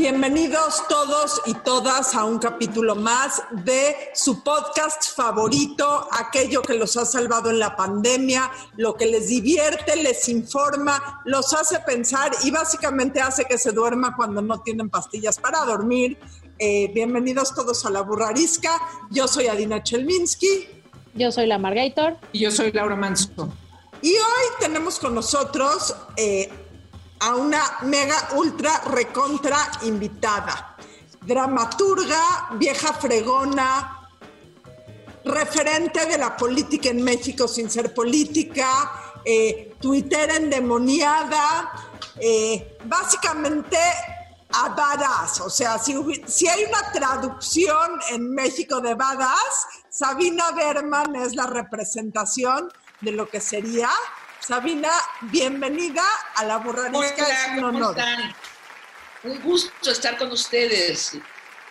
Bienvenidos todos y todas a un capítulo más de su podcast favorito, aquello que los ha salvado en la pandemia, lo que les divierte, les informa, los hace pensar y básicamente hace que se duerma cuando no tienen pastillas para dormir. Eh, bienvenidos todos a la burrarisca. Yo soy Adina Chelminsky. Yo soy la Margator. Y yo soy Laura Manso. Y hoy tenemos con nosotros eh, a una mega ultra recontra invitada. Dramaturga, vieja fregona, referente de la política en México sin ser política, eh, Twitter endemoniada, eh, básicamente a badass. O sea, si, si hay una traducción en México de badass, Sabina Berman es la representación de lo que sería Sabina, bienvenida a la burrarisca. Hola, ¿cómo están? Un gusto estar con ustedes.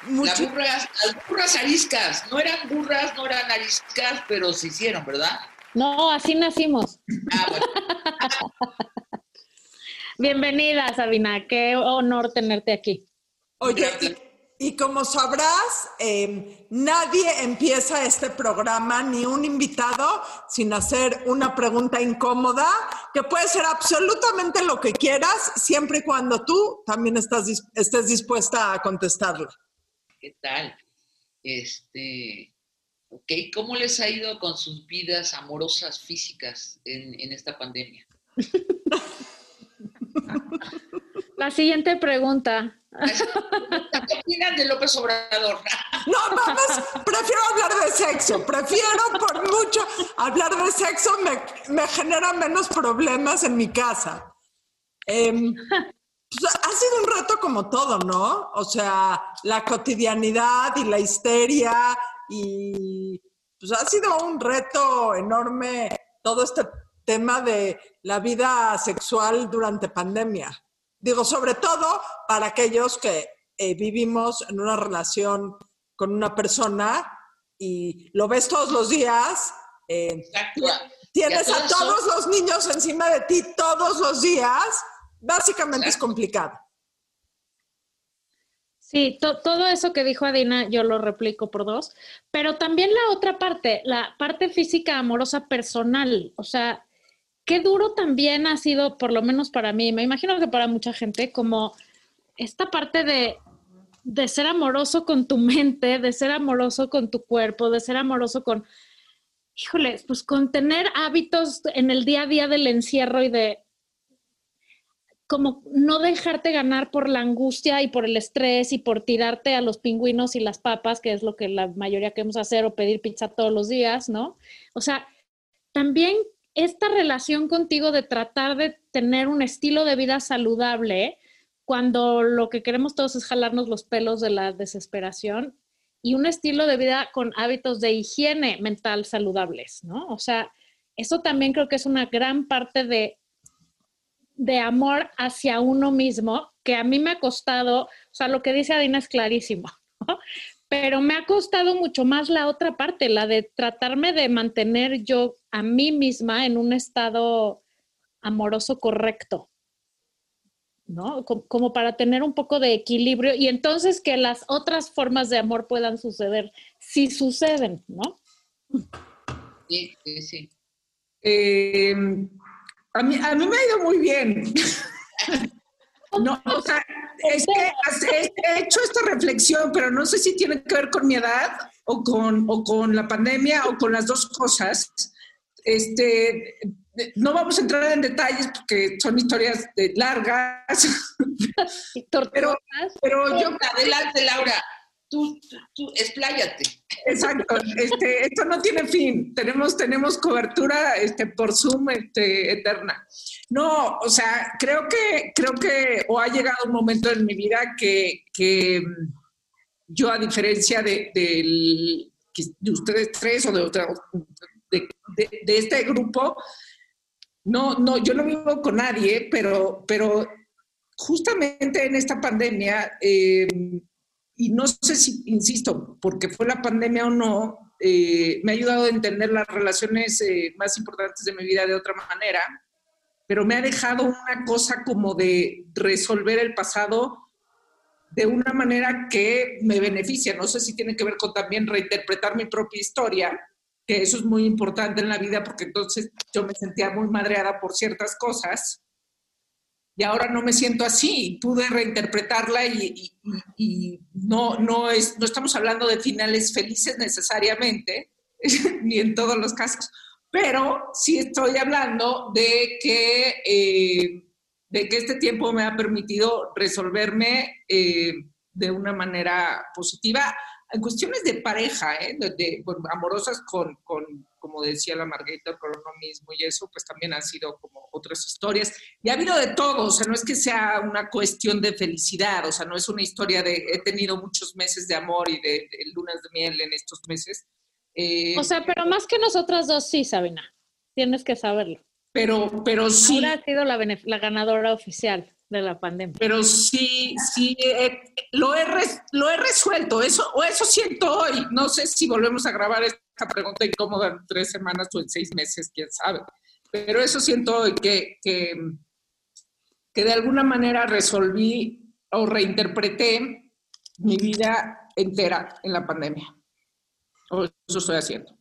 Las burras, las burras ariscas, no eran burras, no eran ariscas, pero se hicieron, ¿verdad? No, así nacimos. Ah, bueno. Bienvenida, Sabina, qué honor tenerte aquí. Oye, y, como sabrás, eh, nadie empieza este programa, ni un invitado, sin hacer una pregunta incómoda, que puede ser absolutamente lo que quieras, siempre y cuando tú también estás, estés dispuesta a contestarlo. ¿Qué tal? Este, ok, ¿cómo les ha ido con sus vidas amorosas físicas en, en esta pandemia? La siguiente pregunta. ¿Qué opinan de López Obrador? No, vamos, prefiero hablar de sexo, prefiero por mucho hablar de sexo, me, me genera menos problemas en mi casa. Eh, pues, ha sido un reto como todo, ¿no? O sea, la cotidianidad y la histeria y pues ha sido un reto enorme todo este tema de la vida sexual durante pandemia. Digo, sobre todo para aquellos que eh, vivimos en una relación con una persona y lo ves todos los días. Eh, tienes a todos los niños encima de ti todos los días. Básicamente es complicado. Sí, to todo eso que dijo Adina yo lo replico por dos, pero también la otra parte, la parte física amorosa personal, o sea, qué duro también ha sido, por lo menos para mí, me imagino que para mucha gente, como esta parte de, de ser amoroso con tu mente, de ser amoroso con tu cuerpo, de ser amoroso con, híjole, pues con tener hábitos en el día a día del encierro y de como no dejarte ganar por la angustia y por el estrés y por tirarte a los pingüinos y las papas, que es lo que la mayoría queremos hacer, o pedir pizza todos los días, ¿no? O sea, también esta relación contigo de tratar de tener un estilo de vida saludable, cuando lo que queremos todos es jalarnos los pelos de la desesperación y un estilo de vida con hábitos de higiene mental saludables, ¿no? O sea, eso también creo que es una gran parte de de amor hacia uno mismo, que a mí me ha costado, o sea, lo que dice Adina es clarísimo, ¿no? Pero me ha costado mucho más la otra parte, la de tratarme de mantener yo a mí misma en un estado amoroso correcto, ¿no? Como, para tener un poco de equilibrio y entonces que las otras formas de amor puedan suceder, si suceden, ¿no? Sí, sí, sí. Eh, a mí, a mí me ha ido muy bien. No, o sea, es que he hecho esta reflexión, pero no sé si tiene que ver con mi edad o con, o con la pandemia o con las dos cosas. Este, no vamos a entrar en detalles porque son historias largas. pero, pero yo... Adelante, Laura tú, tú, expláyate. Exacto, este, esto no tiene fin, tenemos, tenemos cobertura este, por Zoom este, eterna. No, o sea, creo que, creo que o ha llegado un momento en mi vida que, que yo, a diferencia de, de, de ustedes tres o de, de, de, este grupo, no, no, yo no vivo con nadie, pero, pero justamente en esta pandemia, eh, y no sé si, insisto, porque fue la pandemia o no, eh, me ha ayudado a entender las relaciones eh, más importantes de mi vida de otra manera, pero me ha dejado una cosa como de resolver el pasado de una manera que me beneficia. No sé si tiene que ver con también reinterpretar mi propia historia, que eso es muy importante en la vida porque entonces yo me sentía muy madreada por ciertas cosas y ahora no me siento así. Pude reinterpretarla y, no, no, es, no estamos hablando de finales felices necesariamente, ni en todos los casos, pero sí estoy hablando de que, eh, de que este tiempo me ha permitido resolverme eh, de una manera positiva en cuestiones de pareja, ¿eh? de, amorosas con, con, como decía la Margarita, con uno mismo y eso, pues también han sido como otras historias. Y ha habido de todo, o sea, no es que sea una cuestión de felicidad, o sea, no es una historia de he tenido muchos meses de amor y de, lunas de miel en estos meses. Eh, o sea, pero más que nosotras dos, sí, Sabina, tienes que saberlo. Pero, pero sí. Ahora ha sido la, la ganadora oficial de la pandemia. Pero sí, sí, eh, lo, he lo he resuelto, eso, o eso siento hoy. No sé si volvemos a grabar esta pregunta incómoda en tres semanas o en seis meses, quién sabe. Pero eso siento hoy, que, que, que de alguna manera resolví o reinterpreté mi vida entera en la pandemia. O eso estoy haciendo.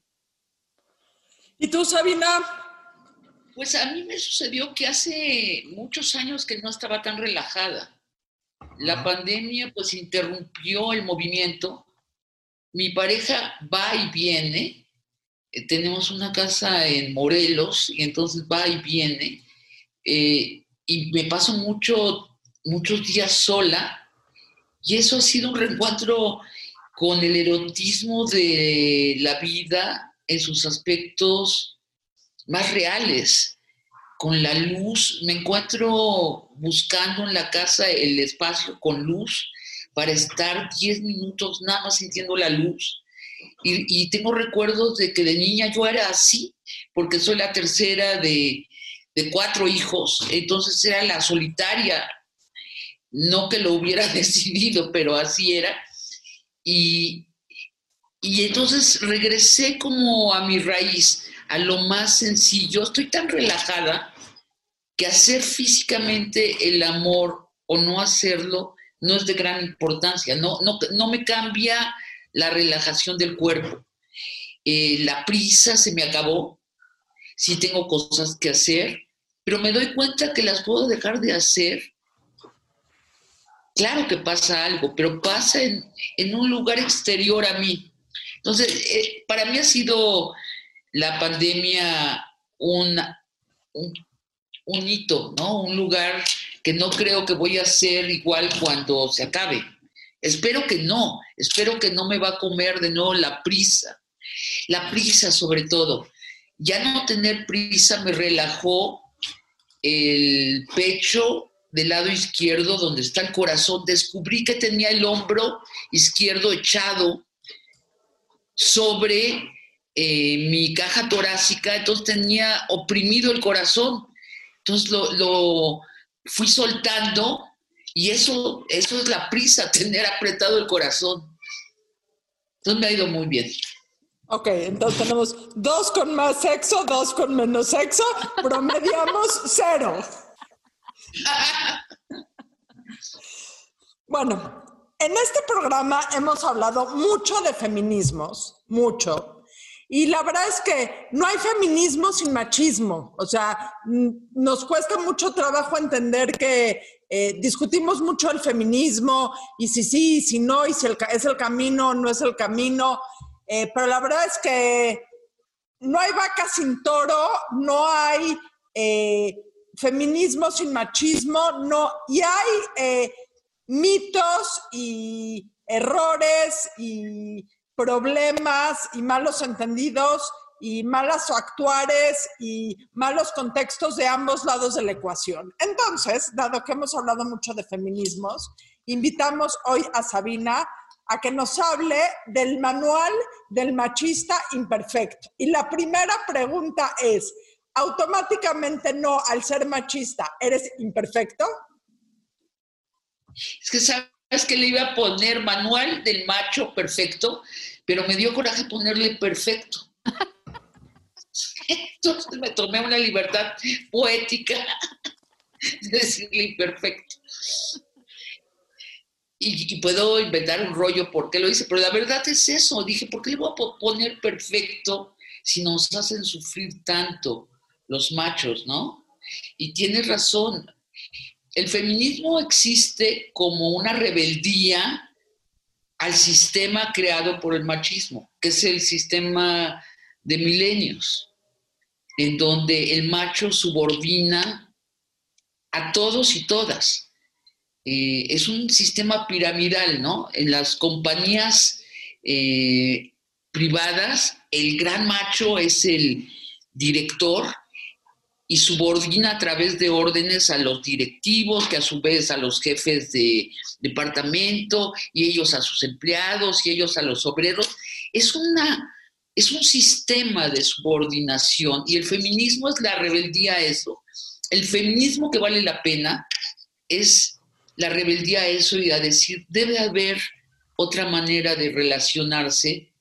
¿Y tú, Sabina? Pues a mí me sucedió que hace muchos años que no estaba tan relajada. La pandemia pues interrumpió el movimiento. Mi pareja va y viene. Eh, tenemos una casa en Morelos y entonces va y viene. Eh, y me paso mucho, muchos días sola. Y eso ha sido un reencuentro con el erotismo de la vida en sus aspectos más reales. Con la luz, me encuentro buscando en la casa el espacio con luz para estar 10 minutos nada más sintiendo la luz. Y, tengo recuerdos de que de niña yo era así, porque soy la tercera de, de cuatro hijos, entonces era la solitaria, no que lo hubiera decidido, pero así era. Y, y entonces regresé como a mi raíz, a lo más sencillo. Estoy tan relajada que hacer físicamente el amor o no hacerlo no es de gran importancia, no, no, no me cambia la relajación del cuerpo. Eh, la prisa se me acabó, sí tengo cosas que hacer, pero me doy cuenta que las puedo dejar de hacer. Claro que pasa algo, pero pasa en, en un lugar exterior a mí. Entonces, eh, para mí ha sido la pandemia un, un, hito, ¿no? Un lugar que no creo que voy a ser igual cuando se acabe. Espero que no, espero que no me va a comer de nuevo la prisa. La prisa sobre todo. Ya no tener prisa me relajó el pecho del lado izquierdo donde está el corazón. Descubrí que tenía el hombro izquierdo echado sobre eh, mi caja torácica, entonces tenía oprimido el corazón. Entonces lo, fui soltando y eso, eso es la prisa, tener apretado el corazón. Entonces me ha ido muy bien. Ok, entonces tenemos dos con más sexo, dos con menos sexo, promediamos cero. Bueno, en este programa hemos hablado mucho de feminismos, mucho, y la verdad es que no hay feminismo sin machismo. O sea, nos cuesta mucho trabajo entender que eh, discutimos mucho el feminismo y si sí, si no, y si es el camino o no es el camino. Eh, pero la verdad es que no hay vaca sin toro, no hay eh, feminismo sin machismo, no, y hay mitos y errores y problemas y malos entendidos y malas actuares y malos contextos de ambos lados de la ecuación. Entonces, dado que hemos hablado mucho de feminismos, invitamos hoy a Sabina a que nos hable del manual del machista imperfecto. Y la primera pregunta es, automáticamente no, al ser machista, ¿eres imperfecto? Es que sabes que le iba a poner manual del macho perfecto, pero me dio coraje ponerle perfecto. Entonces me tomé una libertad poética de decirle imperfecto. Y, puedo inventar un rollo por qué lo hice, pero la verdad es eso. Dije, ¿por qué le voy a poner perfecto si nos hacen sufrir tanto los machos, no? Y tienes razón. El feminismo existe como una rebeldía al sistema creado por el machismo, que es el sistema de milenios, en donde el macho subordina a todos y todas eh, es un sistema piramidal, ¿no? En las compañías eh, privadas, el gran macho es el director y subordina a través de órdenes a los directivos, que a su vez a los jefes de departamento, y ellos a sus empleados, y ellos a los obreros. Es, una, es un sistema de subordinación y el feminismo es la rebeldía a eso. El feminismo que vale la pena es la rebeldía a eso y a decir, debe haber otra manera de relacionarse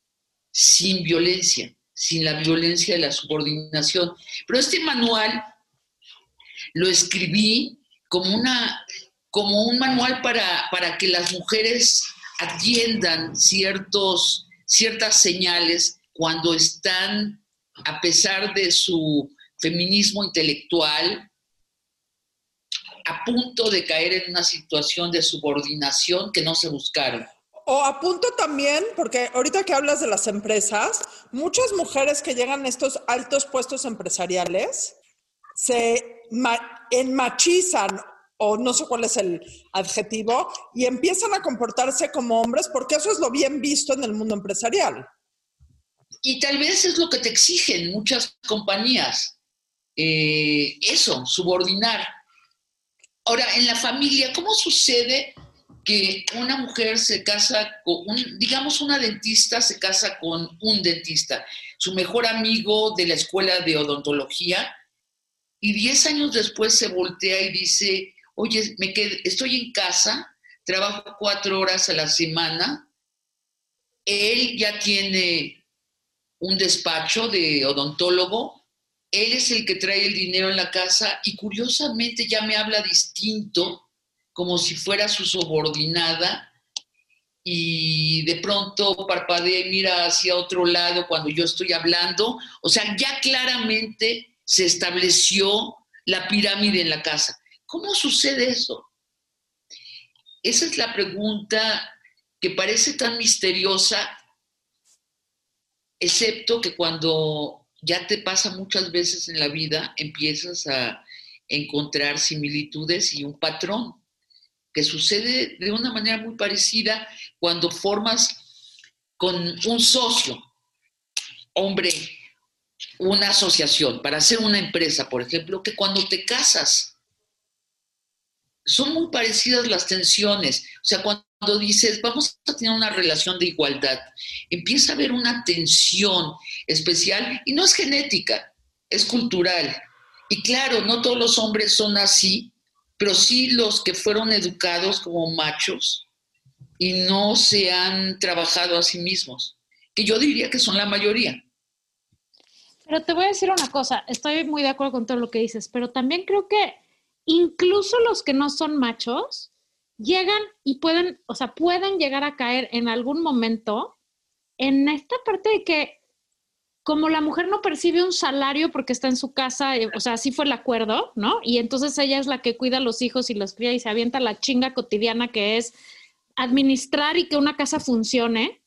sin violencia, sin la violencia de la subordinación. Pero este manual lo escribí como, una, como un manual para, para que las mujeres atiendan ciertos, ciertas señales cuando están, a pesar de su feminismo intelectual, a punto de caer en una situación de subordinación que no se buscaron. O a punto también, porque ahorita que hablas de las empresas, muchas mujeres que llegan a estos altos puestos empresariales se enmachizan o no sé cuál es el adjetivo, y empiezan a comportarse como hombres porque eso es lo bien visto en el mundo empresarial. Y tal vez es lo que te exigen muchas compañías, eh, eso, subordinar. Ahora, en la familia, ¿cómo sucede que una mujer se casa con, un, digamos, una dentista se casa con un dentista, su mejor amigo de la escuela de odontología, y diez años después se voltea y dice, oye, me estoy en casa, trabajo cuatro horas a la semana, él ya tiene un despacho de odontólogo, él es el que trae el dinero en la casa y curiosamente ya me habla distinto, como si fuera su subordinada, y de pronto parpadea y mira hacia otro lado cuando yo estoy hablando. O sea, ya claramente se estableció la pirámide en la casa. ¿Cómo sucede eso? Esa es la pregunta que parece tan misteriosa, excepto que cuando ya te pasa muchas veces en la vida, empiezas a encontrar similitudes y un patrón que sucede de una manera muy parecida cuando formas con un socio, hombre, una asociación para hacer una empresa, por ejemplo, que cuando te casas, son muy parecidas las tensiones. O sea, cuando dices, vamos a tener una relación de igualdad, empieza a haber una tensión especial y no es genética, es cultural. Y claro, no todos los hombres son así, pero sí los que fueron educados como machos y no se han trabajado a sí mismos, que yo diría que son la mayoría. Pero te voy a decir una cosa, estoy muy de acuerdo con todo lo que dices, pero también creo que incluso los que no son machos llegan y pueden, o sea, pueden llegar a caer en algún momento en esta parte de que como la mujer no percibe un salario porque está en su casa, eh, o sea, así fue el acuerdo, ¿no? Y entonces ella es la que cuida a los hijos y los cría y se avienta la chinga cotidiana que es administrar y que una casa funcione.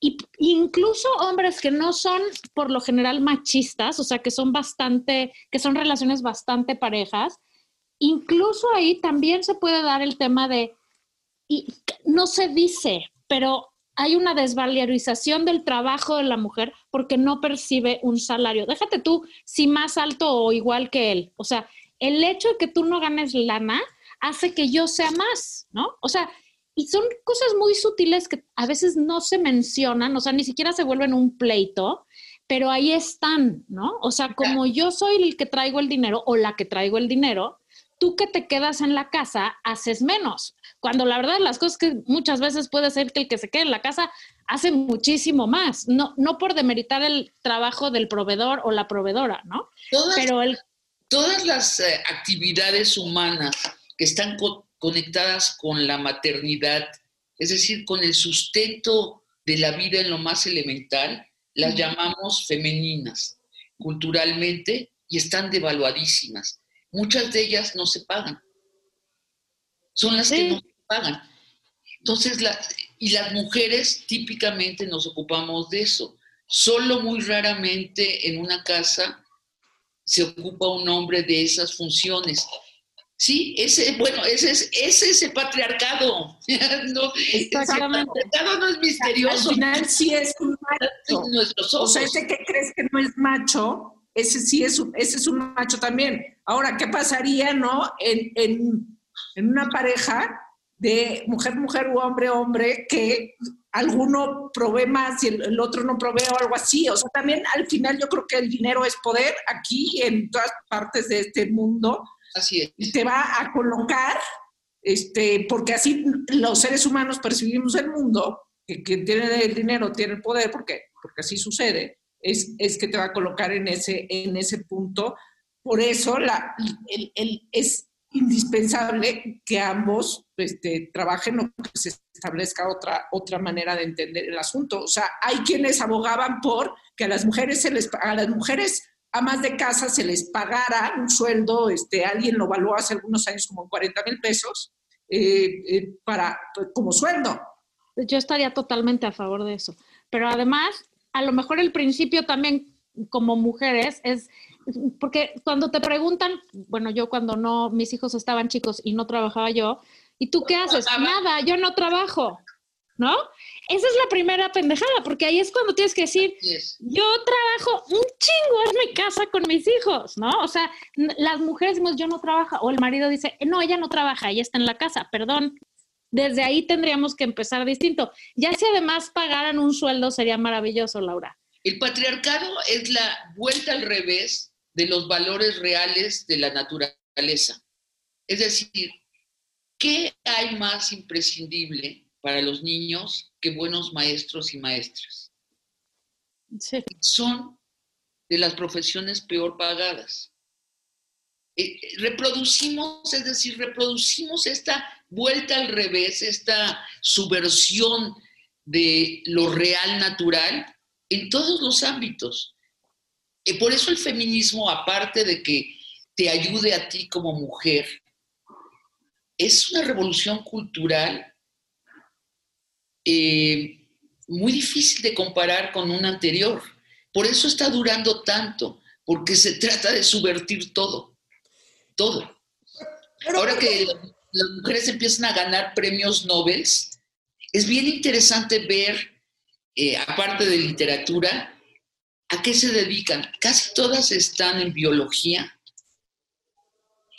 Y incluso hombres que no son por lo general machistas, o sea, que son bastante, que son relaciones bastante parejas, incluso ahí también se puede dar el tema de, y no se dice, pero hay una desvalorización del trabajo de la mujer porque no percibe un salario. Déjate tú si más alto o igual que él. O sea, el hecho de que tú no ganes lana hace que yo sea más, ¿no? O sea, y son cosas muy sutiles que a veces no se mencionan, o sea, ni siquiera se vuelven un pleito, pero ahí están, ¿no? O sea, como yo soy el que traigo el dinero o la que traigo el dinero, tú que te quedas en la casa haces menos. Cuando la verdad las cosas que muchas veces puede ser que el que se quede en la casa hace muchísimo más, no, no por demeritar el trabajo del proveedor o la proveedora, ¿no? Todas, Pero el, todas las eh, actividades humanas que están co- conectadas con la maternidad, es decir, con el sustento de la vida en lo más elemental, las llamamos femeninas culturalmente y están devaluadísimas. Muchas de ellas no se pagan. Son las que no se pagan. Entonces, la- y las mujeres típicamente nos ocupamos de eso. Solo muy raramente en una casa se ocupa un hombre de esas funciones. Sí, ese, bueno, ese es, ese es el patriarcado. No, Exactamente. El patriarcado no es Al misterioso. final sí es un macho. O sea, ese que crees que no es macho, ese sí es un, ese es un macho también. Ahora, ¿qué pasaría, no? En, en, en una pareja de mujer, mujer u hombre, hombre, que alguno provee más y el, el otro no provee o algo así. O sea, también al final yo creo que el dinero es poder aquí en todas partes de este mundo Así es. y te va a colocar, este, porque así los seres humanos percibimos el mundo, que quien tiene el dinero tiene el poder, porque, porque así sucede, es, es que te va a colocar en ese, en ese punto. Por eso la, el- el- es indispensable que ambos este, trabajen o que se establezca otra, otra manera de entender el asunto. O sea, hay quienes abogaban por que a las mujeres se les a las mujeres amas de casa se les pagara un sueldo, este, alguien lo evaluó hace algunos años como 40 mil pesos, eh, eh, para, pues, como sueldo. yo estaría totalmente a favor de eso. Pero además, a lo mejor el principio también como mujeres es, porque cuando te preguntan, bueno, yo cuando no, mis hijos estaban chicos y no trabajaba yo, ¿y tú qué haces? Nada, yo no trabajo, ¿no? Esa es la primera pendejada, porque ahí es cuando tienes que decir, yo trabajo un chingo en mi casa con mis hijos, ¿no? O sea, las mujeres decimos, yo no trabajo, o el marido dice, no, ella no trabaja, ella está en la casa, perdón. Desde ahí tendríamos que empezar distinto. Ya si además pagaran un sueldo sería maravilloso, Laura. El patriarcado es la vuelta al revés de los valores reales de la naturaleza. Es decir, ¿qué hay más imprescindible para los niños que buenos maestros y maestras? Sí. Son de las profesiones peor pagadas. Eh, reproducimos, es decir, reproducimos esta vuelta al revés, esta subversión de lo real natural en todos los ámbitos. Y por eso el feminismo, aparte de que te ayude a ti como mujer, es una revolución cultural eh, muy difícil de comparar con una anterior. Por eso está durando tanto, porque se trata de subvertir todo, todo. Pero Ahora que las mujeres empiezan a ganar premios Nobel, es bien interesante ver, eh, aparte de literatura, a qué se dedican. Casi todas están en biología,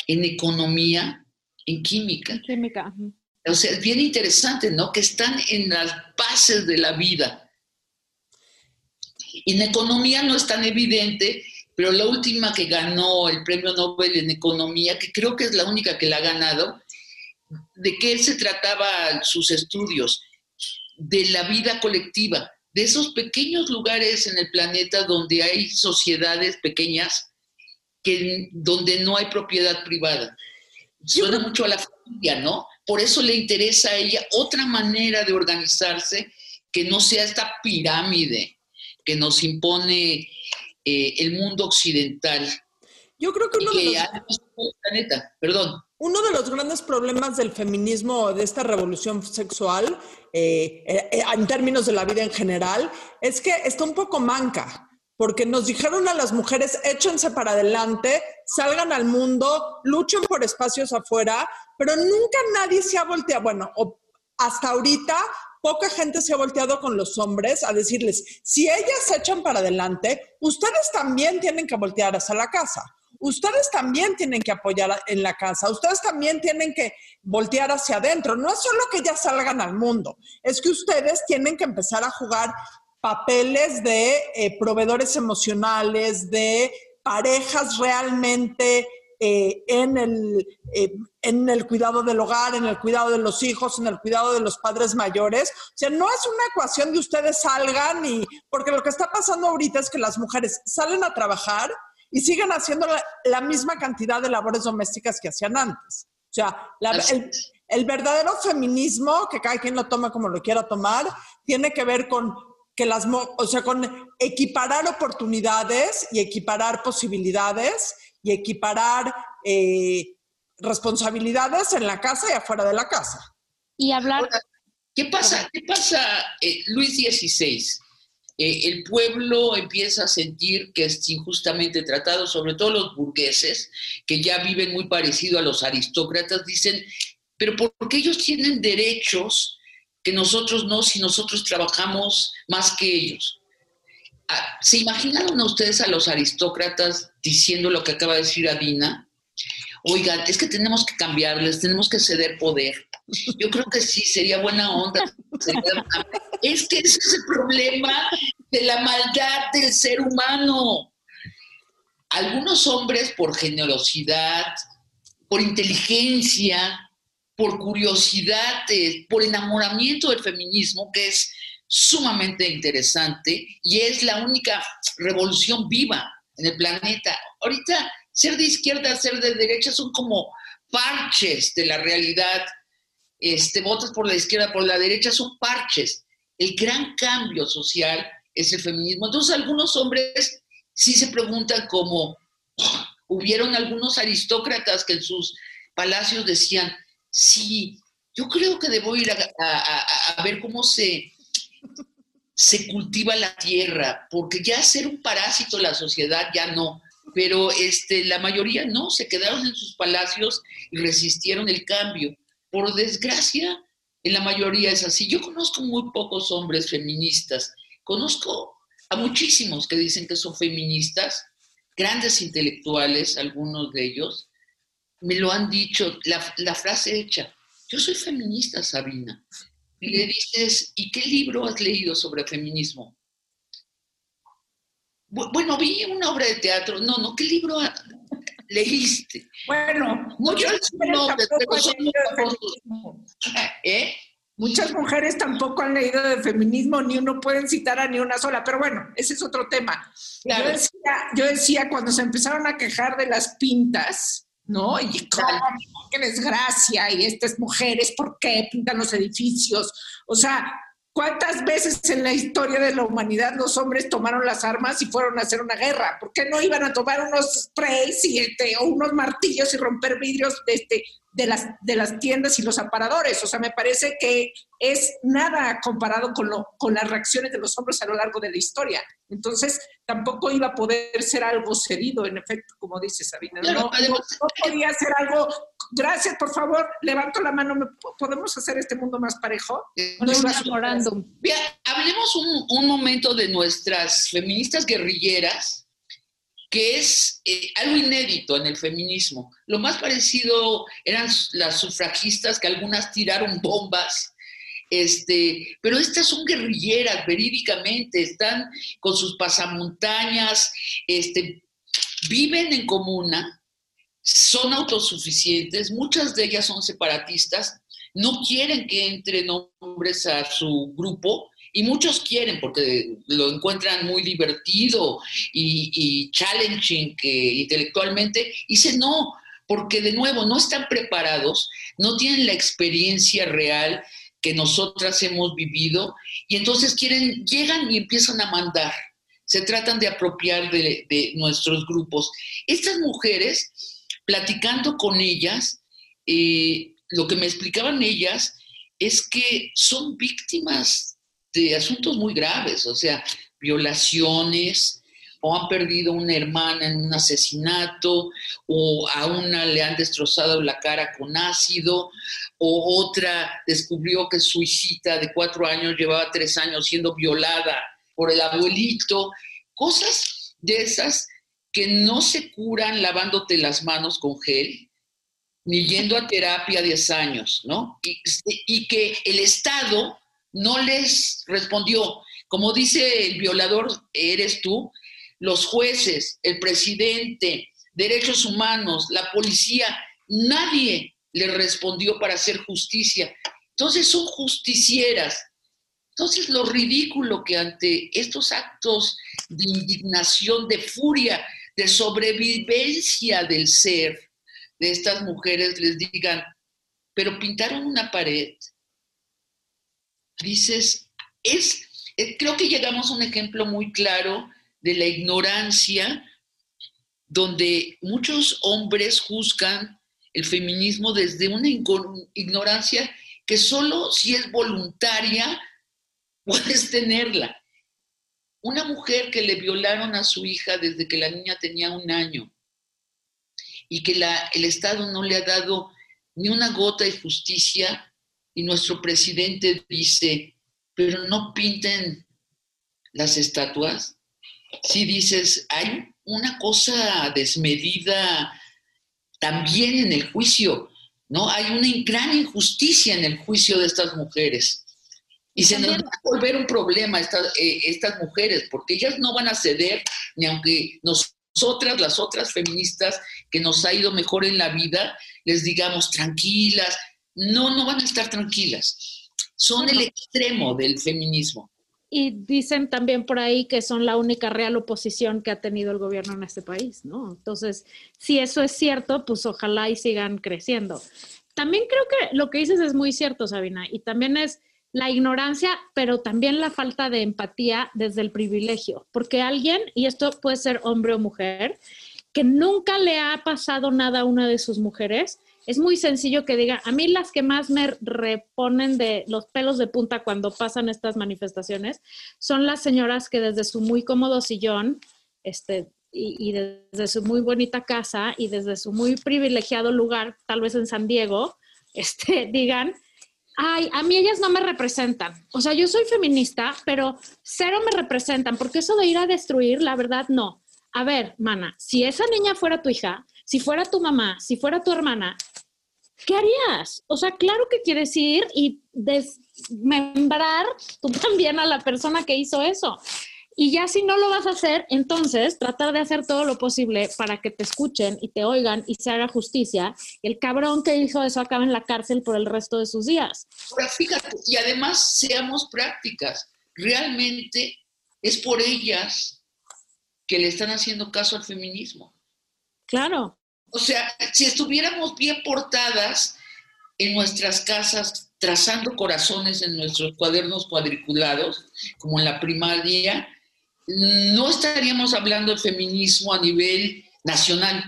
en economía, en química. Química. O sea, es bien interesante, ¿no? Que están en las bases de la vida. En economía no es tan evidente, pero la última que ganó el premio Nobel en economía, que creo que es la única que la ha ganado, ¿de qué se trataba sus estudios? De la vida colectiva, de esos pequeños lugares en el planeta donde hay sociedades pequeñas, que, donde no hay propiedad privada. Suena mucho a la familia, ¿no? Por eso le interesa a ella otra manera de organizarse que no sea esta pirámide que nos impone eh, el mundo occidental Yo creo que uno de los planeta. Perdón. Uno de los grandes problemas del feminismo, de esta revolución sexual, eh, eh, en términos de la vida en general, es que está un poco manca, porque nos dijeron a las mujeres, échense para adelante, salgan al mundo, luchen por espacios afuera, pero nunca nadie se ha volteado, bueno, hasta ahorita poca gente se ha volteado con los hombres a decirles, si ellas se echan para adelante, ustedes también tienen que voltear hacia la casa. ustedes también tienen que apoyar en la casa, ustedes también tienen que voltear hacia adentro. No es solo que ya salgan al mundo, es que ustedes tienen que empezar a jugar papeles de eh, proveedores emocionales, de parejas realmente eh, en, el, eh, en el cuidado del hogar, en el cuidado de los hijos, en el cuidado de los padres mayores. O sea, no es una ecuación de ustedes salgan y, porque lo que está pasando ahorita es que las mujeres salen a trabajar y siguen haciendo la, misma cantidad de labores domésticas que hacían antes. O sea, el, el verdadero feminismo, que cada quien lo toma como lo quiera tomar, tiene que ver con que las, o sea, con equiparar oportunidades y equiparar posibilidades y equiparar eh, responsabilidades en la casa y afuera de la casa. Y hablar... ¿Qué pasa? ¿Qué pasa, eh, Luis XVI? Eh, el pueblo empieza a sentir que es injustamente tratado, sobre todo los burgueses, que ya viven muy parecido a los aristócratas, dicen, pero porque ellos tienen derechos que nosotros no, si nosotros trabajamos más que ellos. ¿Se imaginaron ustedes a los aristócratas diciendo lo que acaba de decir Adina? Oigan, es que tenemos que cambiarles, tenemos que ceder poder. Yo creo que sí, sería buena onda. es que ese es el problema de la maldad del ser humano. Algunos hombres por generosidad, por inteligencia, por curiosidad, por enamoramiento del feminismo, que es sumamente interesante y es la única revolución viva en el planeta. Ahorita ser de izquierda, ser de derecha son como parches de la realidad. Este, votas por la izquierda, por la derecha, son parches. El gran cambio social es el feminismo. Entonces algunos hombres sí se preguntan como, hubieron algunos aristócratas que en sus palacios decían, sí, yo creo que debo ir a ver cómo se se cultiva la tierra, porque ya ser un parásito la sociedad ya no, pero este, la mayoría no, se quedaron en sus palacios y resistieron el cambio. Por desgracia, en la mayoría es así. Yo conozco muy pocos hombres feministas, conozco a muchísimos que dicen que son feministas, grandes intelectuales, algunos de ellos, me lo han dicho, la, la frase hecha, yo soy feminista, Sabina, y le dices, ¿y qué libro has leído sobre feminismo? Bueno, vi una obra de teatro. No, no, ¿qué libro leíste? Bueno, muchas mujeres, ¿Eh? muchas mujeres tampoco han leído de feminismo, ni uno pueden citar a ni una sola, pero bueno, ese es otro tema. Yo, decía, yo decía, cuando se empezaron a quejar de las pintas, ¿no? Y qué desgracia, y estas mujeres, ¿por qué pintan los edificios? O sea, ¿cuántas veces en la historia de la humanidad los hombres tomaron las armas y fueron a hacer una guerra? ¿Por qué no iban a tomar unos sprays y este, o unos martillos y romper vidrios de, este, de las, de las tiendas y los aparadores. O sea, me parece que es nada comparado con, lo, con las reacciones de los hombres a lo largo de la historia. Entonces, tampoco iba a poder ser algo cedido, en efecto, como dice Sabina. no, podía ser algo, gracias, por favor, levanto la mano, ¿podemos hacer este mundo más parejo? No hablemos un, un momento de nuestras feministas guerrilleras que es eh, algo inédito en el feminismo. Lo más parecido eran las sufragistas, que algunas tiraron bombas, este, pero estas son guerrilleras, verídicamente, están con sus pasamontañas, este, viven en comuna, son autosuficientes, muchas de ellas son separatistas, no quieren que entren hombres a su grupo, y muchos quieren porque lo encuentran muy divertido y, challenging intelectualmente. Y dicen no, porque de nuevo no están preparados, no tienen la experiencia real que nosotras hemos vivido y entonces quieren, llegan y empiezan a mandar. Se tratan de apropiar de, nuestros grupos. Estas mujeres, platicando con ellas, eh, lo que me explicaban ellas es que son víctimas de asuntos muy graves, o sea, violaciones, o han perdido una hermana en un asesinato, o a una le han destrozado la cara con ácido, o otra descubrió que su hijita de cuatro años llevaba tres años siendo violada por el abuelito, cosas de esas que no se curan lavándote las manos con gel, ni yendo a terapia 10 años, ¿no? Y, y, que el Estado no les respondió. Como dice el violador, eres tú, los jueces, el presidente, derechos humanos, la policía, nadie le respondió para hacer justicia. Entonces son justicieras. Entonces lo ridículo que ante estos actos de indignación, de furia, de sobrevivencia del ser de estas mujeres les digan, pero pintaron una pared. Dices, es, eh, creo que llegamos a un ejemplo muy claro de la ignorancia, donde muchos hombres juzgan el feminismo desde una ignorancia que solo si es voluntaria puedes tenerla. Una mujer que le violaron a su hija desde que la niña tenía un año y que el Estado no le ha dado ni una gota de justicia y nuestro presidente dice, pero no pinten las estatuas. Si dices, hay una cosa desmedida también en el juicio, ¿no? Hay una gran injusticia en el juicio de estas mujeres. Y se nos va a volver un problema estas, eh, estas mujeres, porque ellas no van a ceder, ni aunque nosotras, las otras feministas, que nos ha ido mejor en la vida, les digamos tranquilas. No, no van a estar tranquilas. Son el extremo del feminismo. Y dicen también por ahí que son la única real oposición que ha tenido el gobierno en este país, ¿no? Entonces, si eso es cierto, pues ojalá y sigan creciendo. También creo que lo que dices es muy cierto, Sabina, y también es la ignorancia, pero también la falta de empatía desde el privilegio, porque alguien, y esto puede ser hombre o mujer, que nunca le ha pasado nada a una de sus mujeres, es muy sencillo que diga, a mí las que más me reponen de los pelos de punta cuando pasan estas manifestaciones son las señoras que desde su muy cómodo sillón, este, y, desde su muy bonita casa y desde su muy privilegiado lugar, tal vez en San Diego, este, digan, ay, a mí ellas no me representan. O sea, yo soy feminista, pero cero me representan, porque eso de ir a destruir, la verdad, no. A ver, mana, si esa niña fuera tu hija, si fuera tu mamá, si fuera tu hermana, ¿qué harías? O sea, claro que quieres ir y desmembrar tú también a la persona que hizo eso. Y ya si no lo vas a hacer, entonces tratar de hacer todo lo posible para que te escuchen y te oigan y se haga justicia. El cabrón que hizo eso acaba en la cárcel por el resto de sus días. Ahora, fíjate, y además seamos prácticas. Realmente es por ellas que le están haciendo caso al feminismo. Claro. O sea, si estuviéramos bien portadas en nuestras casas, trazando corazones en nuestros cuadernos cuadriculados, como en la primaria, no estaríamos hablando de feminismo a nivel nacional.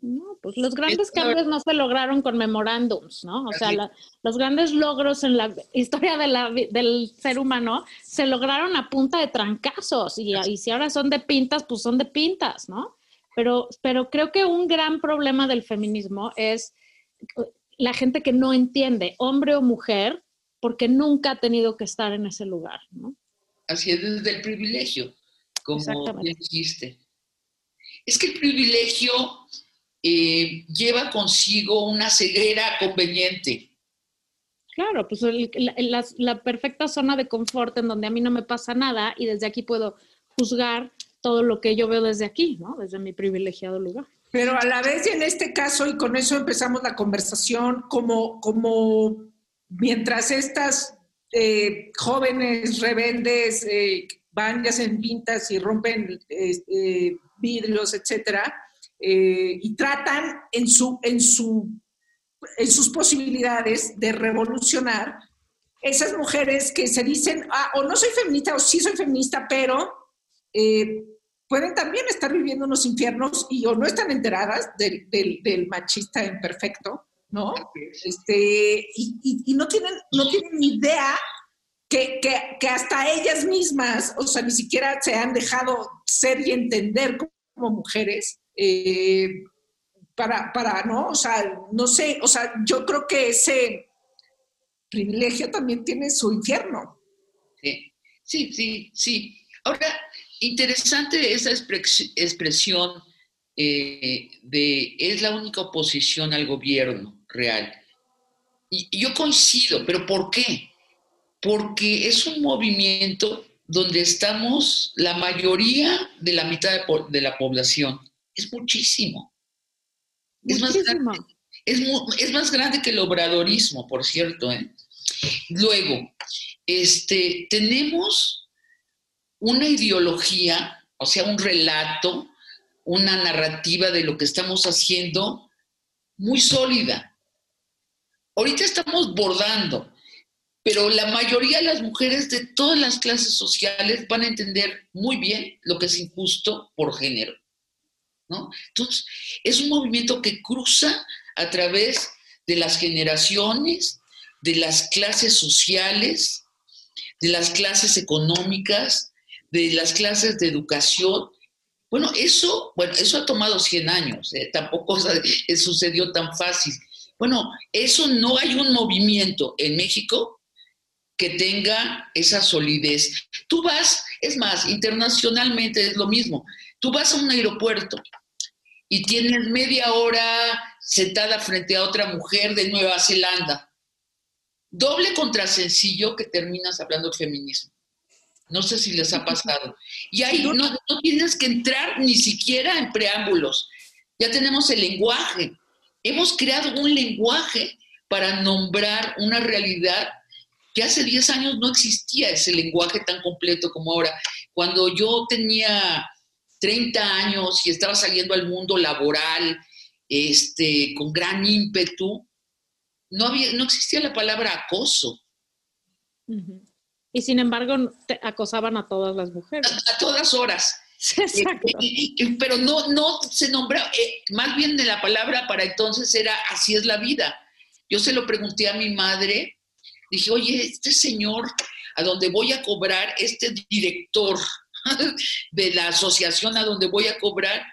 No, pues los grandes cambios no se lograron con memorándums, ¿no? O sea, los grandes logros en la historia del ser humano se lograron a punta de trancazos y, y si ahora son de pintas, pues son de pintas, ¿no? Pero, pero creo que un gran problema del feminismo es la gente que no entiende, hombre o mujer, porque nunca ha tenido que estar en ese lugar, ¿no? Así es desde el privilegio, como dijiste. Es que el privilegio eh, lleva consigo una ceguera conveniente. Claro, pues la, la, perfecta zona de confort en donde a mí no me pasa nada y desde aquí puedo juzgar todo lo que yo veo desde aquí, ¿no? Desde mi privilegiado lugar. Pero a la vez, y en este caso, y con eso empezamos la conversación, como, como mientras estas eh, jóvenes rebeldes eh, van y hacen pintas y rompen eh, vidrios, etcétera, y tratan en, su, en, su, en sus posibilidades de revolucionar, esas mujeres que se dicen, ah, o no soy feminista, o sí soy feminista, pero pueden también estar viviendo unos infiernos y o no están enteradas del, del, machista imperfecto, ¿no? Este, y, no, tienen, no tienen ni idea que, que, que, hasta ellas mismas, o sea, ni siquiera se han dejado ser y entender como mujeres. Eh, para, para, ¿no? O sea, no sé, o sea, yo creo que ese privilegio también tiene su infierno. Sí, sí, sí, sí. Ahora, interesante esa expres- expresión eh, de es la única oposición al gobierno real. Y, y yo coincido, pero ¿por qué? Porque es un movimiento donde estamos la mayoría de la mitad de, la población. Es muchísimo. Es más, Muchísimo. grande, es, mu- es más grande que el obradorismo, por cierto. ¿eh? Luego, este, tenemos una ideología, o sea, un relato, una narrativa de lo que estamos haciendo muy sólida. Ahorita estamos bordando, pero la mayoría de las mujeres de todas las clases sociales van a entender muy bien lo que es injusto por género. ¿no? Entonces, es un movimiento que cruza a través de las generaciones, de las clases sociales, de las clases económicas, de las clases de educación. Bueno, eso, bueno, eso ha tomado 100 años, ¿eh? tampoco eh, sucedió tan fácil. Bueno, eso no hay un movimiento en México que tenga esa solidez. Tú vas, es más, internacionalmente es lo mismo. Tú vas a un aeropuerto y tienes media hora sentada frente a otra mujer de Nueva Zelanda. Doble contrasencillo que terminas hablando de feminismo. No sé si les ha pasado. Y ahí no, no tienes que entrar ni siquiera en preámbulos. Ya tenemos el lenguaje. Hemos creado un lenguaje para nombrar una realidad que hace 10 años no existía ese lenguaje tan completo como ahora. Cuando yo tenía 30 años y estaba saliendo al mundo laboral este, con gran ímpetu, no, había, no existía la palabra acoso. Y sin embargo, te acosaban a todas las mujeres. A, a todas horas. Exacto. Eh, eh, pero no, no se nombraba, eh, más bien de la palabra para entonces era así es la vida. Yo se lo pregunté a mi madre, dije, oye, este señor a donde voy a cobrar, este director de la asociación a donde voy a cobrar,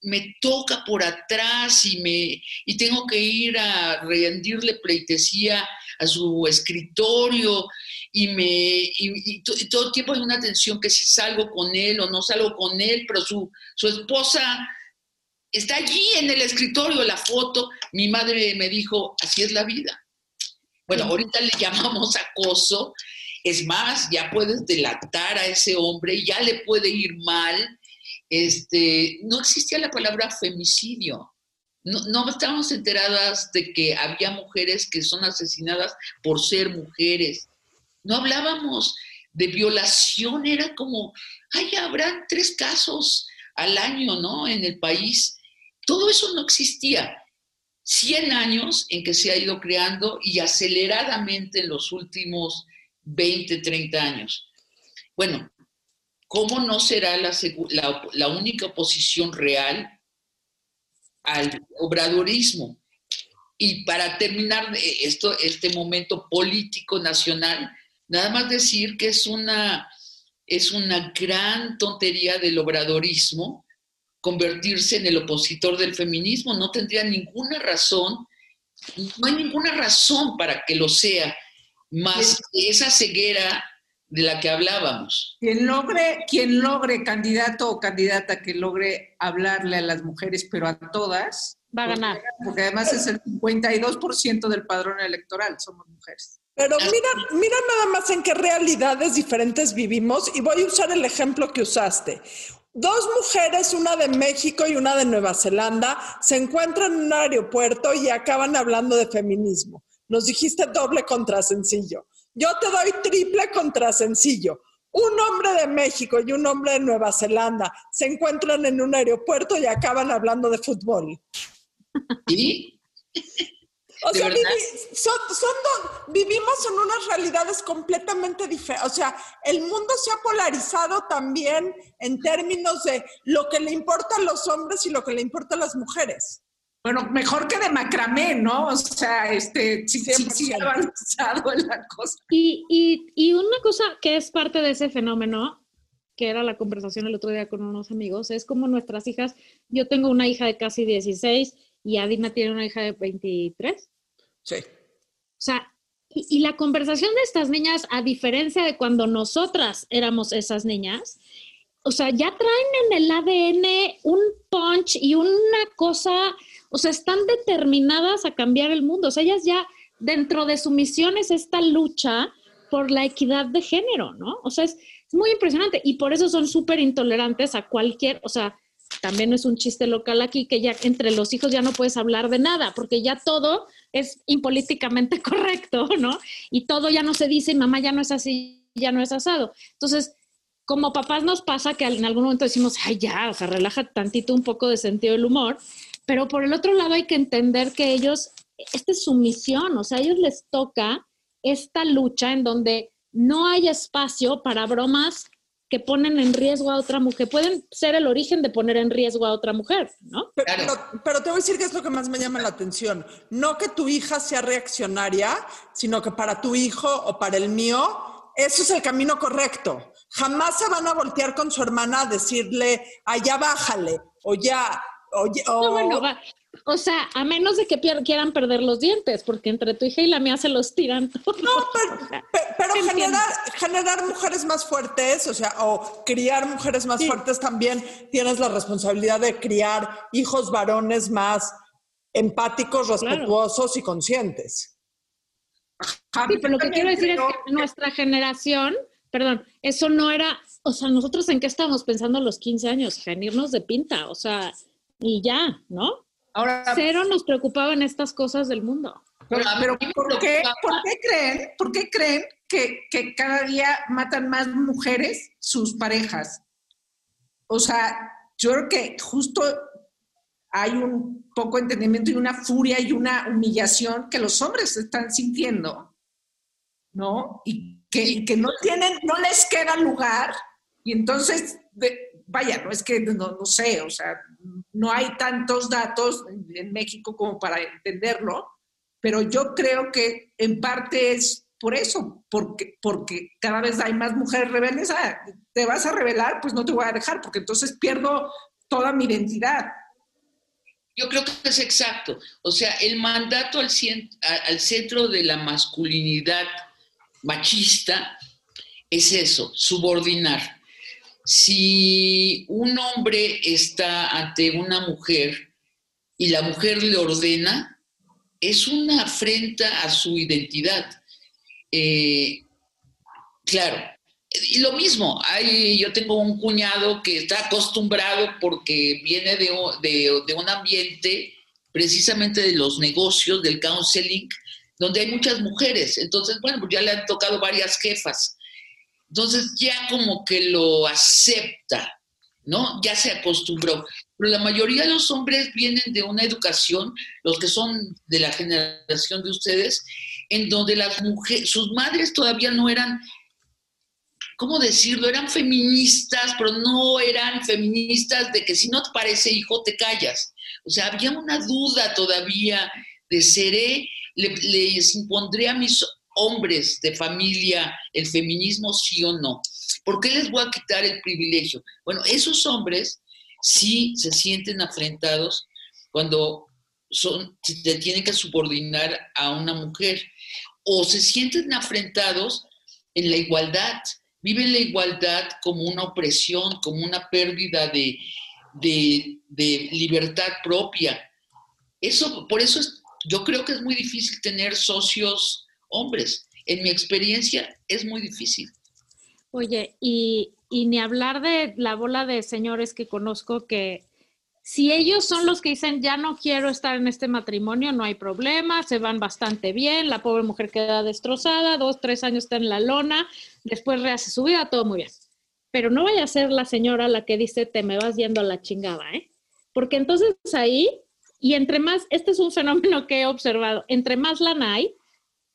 me toca por atrás y, me, y tengo que ir a rendirle pleitesía a su escritorio y, me, y, y, to, y, todo el tiempo hay una tensión que si salgo con él o no salgo con él, pero su, su esposa está allí en el escritorio, la foto. Mi madre me dijo, así es la vida. Bueno, ahorita le llamamos acoso. Es más, ya puedes delatar a ese hombre, ya le puede ir mal. Este, no existía la palabra femicidio. No, no estábamos enteradas de que había mujeres que son asesinadas por ser mujeres. No hablábamos de violación, era como, ay, habrán tres casos al año, ¿no? En el país. Todo eso no existía. 100 años en que se ha ido creando y aceleradamente en los últimos 20, 30 años. Bueno, ¿cómo no será la, única oposición real al obradorismo? Y para terminar esto, este momento político nacional, nada más decir que es una, es una gran tontería del obradorismo convertirse en el opositor del feminismo. No tendría ninguna razón, no hay ninguna razón para que lo sea, más que esa ceguera de la que hablábamos. Quien logre, quien logre candidato o candidata que logre hablarle a las mujeres, pero a todas, va a ganar. Porque además es el 52% del padrón electoral, somos mujeres. Pero mira, mira nada más en qué realidades diferentes vivimos y voy a usar el ejemplo que usaste. Dos mujeres, una de México y una de Nueva Zelanda, se encuentran en un aeropuerto y acaban hablando de feminismo. Nos dijiste doble contrasencillo. Yo te doy triple contrasencillo. Un hombre de México y un hombre de Nueva Zelanda se encuentran en un aeropuerto y acaban hablando de fútbol. ¿Y? O sea, vivi son, son do, vivimos en unas realidades completamente diferentes. O sea, el mundo se ha polarizado también en términos de lo que le importa a los hombres y lo que le importa a las mujeres. Bueno, mejor que de macramé, ¿no? O sea, este, sí, sí, sí avanzado en la cosa. Y, y, y una cosa que es parte de ese fenómeno, que era la conversación el otro día con unos amigos, es como nuestras hijas, yo tengo una hija de casi 16 y Adina tiene una hija de 23. Sí. O sea, y, y, la conversación de estas niñas, a diferencia de cuando nosotras éramos esas niñas, o sea, ya traen en el ADN un punch y una cosa, o sea, están determinadas a cambiar el mundo. O sea, ellas ya dentro de su misión es esta lucha por la equidad de género, ¿no? O sea, es, es muy impresionante y por eso son súper intolerantes a cualquier, o sea, también es un chiste local aquí que ya entre los hijos ya no puedes hablar de nada, porque ya todo es impolíticamente correcto, ¿no? Y todo ya no se dice, mamá ya no es así, ya no es asado. Entonces, como papás nos pasa que en algún momento decimos, ay, ya, o sea, relaja tantito un poco de sentido del humor, pero por el otro lado hay que entender que ellos, esta es su misión, o sea, a ellos les toca esta lucha en donde no hay espacio para bromas que ponen en riesgo a otra mujer, pueden ser el origen de poner en riesgo a otra mujer, ¿no? Pero, pero, te voy a decir que es lo que más me llama la atención. No que tu hija sea reaccionaria, sino que para tu hijo o para el mío, eso es el camino correcto. Jamás se van a voltear con su hermana a decirle, allá bájale, o ya, o, o... No, bueno, va. O sea, a menos de que quieran perder los dientes, porque entre tu hija y la mía se los tiran todos. No, pero, pero generar, mujeres más fuertes, o sea, o criar mujeres más fuertes también tienes la responsabilidad de criar hijos varones más empáticos, respetuosos y conscientes. Sí, pero lo que quiero decir es que nuestra generación, perdón, eso no era, o sea, nosotros en qué estábamos pensando a los 15 años, venirnos de pinta, o sea, y ya, ¿no? Ahora, Cero nos preocupaban estas cosas del mundo. Pero, ¿por, qué, creen, ¿por qué creen que, que, cada día matan más mujeres sus parejas? O sea, yo creo que justo hay un poco entendimiento y una furia y una humillación que los hombres están sintiendo, ¿no? Y que, que no tienen, no les queda lugar. Y entonces, vaya, no es que, no, no sé, o sea, no hay tantos datos en México como para entenderlo, pero yo creo que en parte es por eso, porque, porque cada vez hay más mujeres rebeldes. Ah, te vas a rebelar, pues no te voy a dejar, porque entonces pierdo toda mi identidad. Yo creo que es exacto. O sea, el mandato al, al centro de la masculinidad machista es eso, subordinar si un hombre está ante una mujer y la mujer le ordena, es una afrenta a su identidad. Eh, claro, y lo mismo, hay, yo tengo un cuñado que está acostumbrado porque viene de, de, un ambiente precisamente de los negocios, del counseling, donde hay muchas mujeres. Entonces, bueno, pues ya le han tocado varias jefas. Entonces ya como que lo acepta, ¿no? Ya se acostumbró. Pero la mayoría de los hombres vienen de una educación, los que son de la generación de ustedes, en donde las mujeres, sus madres todavía no eran, ¿cómo decirlo? Eran feministas, pero no eran feministas de que si no te parece hijo, te callas. O sea, había una duda todavía de seré, le, les impondré a mis hombres de familia el feminismo sí o no? ¿Por qué les voy a quitar el privilegio? Bueno, esos hombres sí se sienten afrentados cuando son, se tienen que subordinar a una mujer o se sienten afrentados en la igualdad, viven la igualdad como una opresión, como una pérdida de, de, libertad propia. Eso, por eso es, yo creo que es muy difícil tener socios hombres. En mi experiencia es muy difícil. Oye, y, ni hablar de la bola de señores que conozco que si ellos son los que dicen ya no quiero estar en este matrimonio, no hay problema, se van bastante bien, la pobre mujer queda destrozada, dos, tres años está en la lona, después rehace su vida, todo muy bien. Pero no vaya a ser la señora la que dice te me vas yendo a la chingada, ¿eh? Porque entonces ahí, y entre más, este es un fenómeno que he observado, entre más lana hay,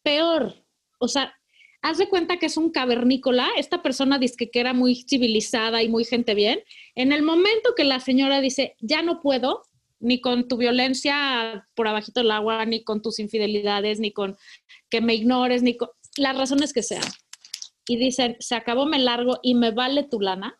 peor. O sea, haz de cuenta que es un cavernícola, esta persona dice que era muy civilizada y muy gente bien. En el momento que la señora dice, ya no puedo, ni con tu violencia por abajito del agua, ni con tus infidelidades, ni con que me ignores, ni con las razones que sean. Y dicen, se acabó, me largo y me vale tu lana,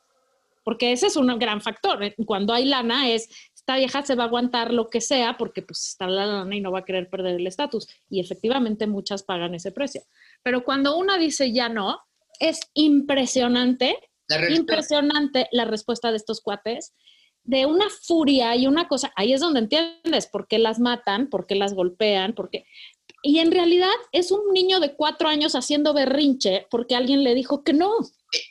porque ese es un gran factor. ¿eh? Cuando hay lana es, esta vieja se va a aguantar lo que sea porque pues está la lana y no va a querer perder el estatus. Y efectivamente muchas pagan ese precio. Pero cuando una dice ya no, es impresionante La respuesta- impresionante la respuesta de estos cuates, de una furia y una cosa, ahí es donde entiendes por qué las matan, por qué las golpean, por qué... Y en realidad es un niño de cuatro años haciendo berrinche porque alguien le dijo que no.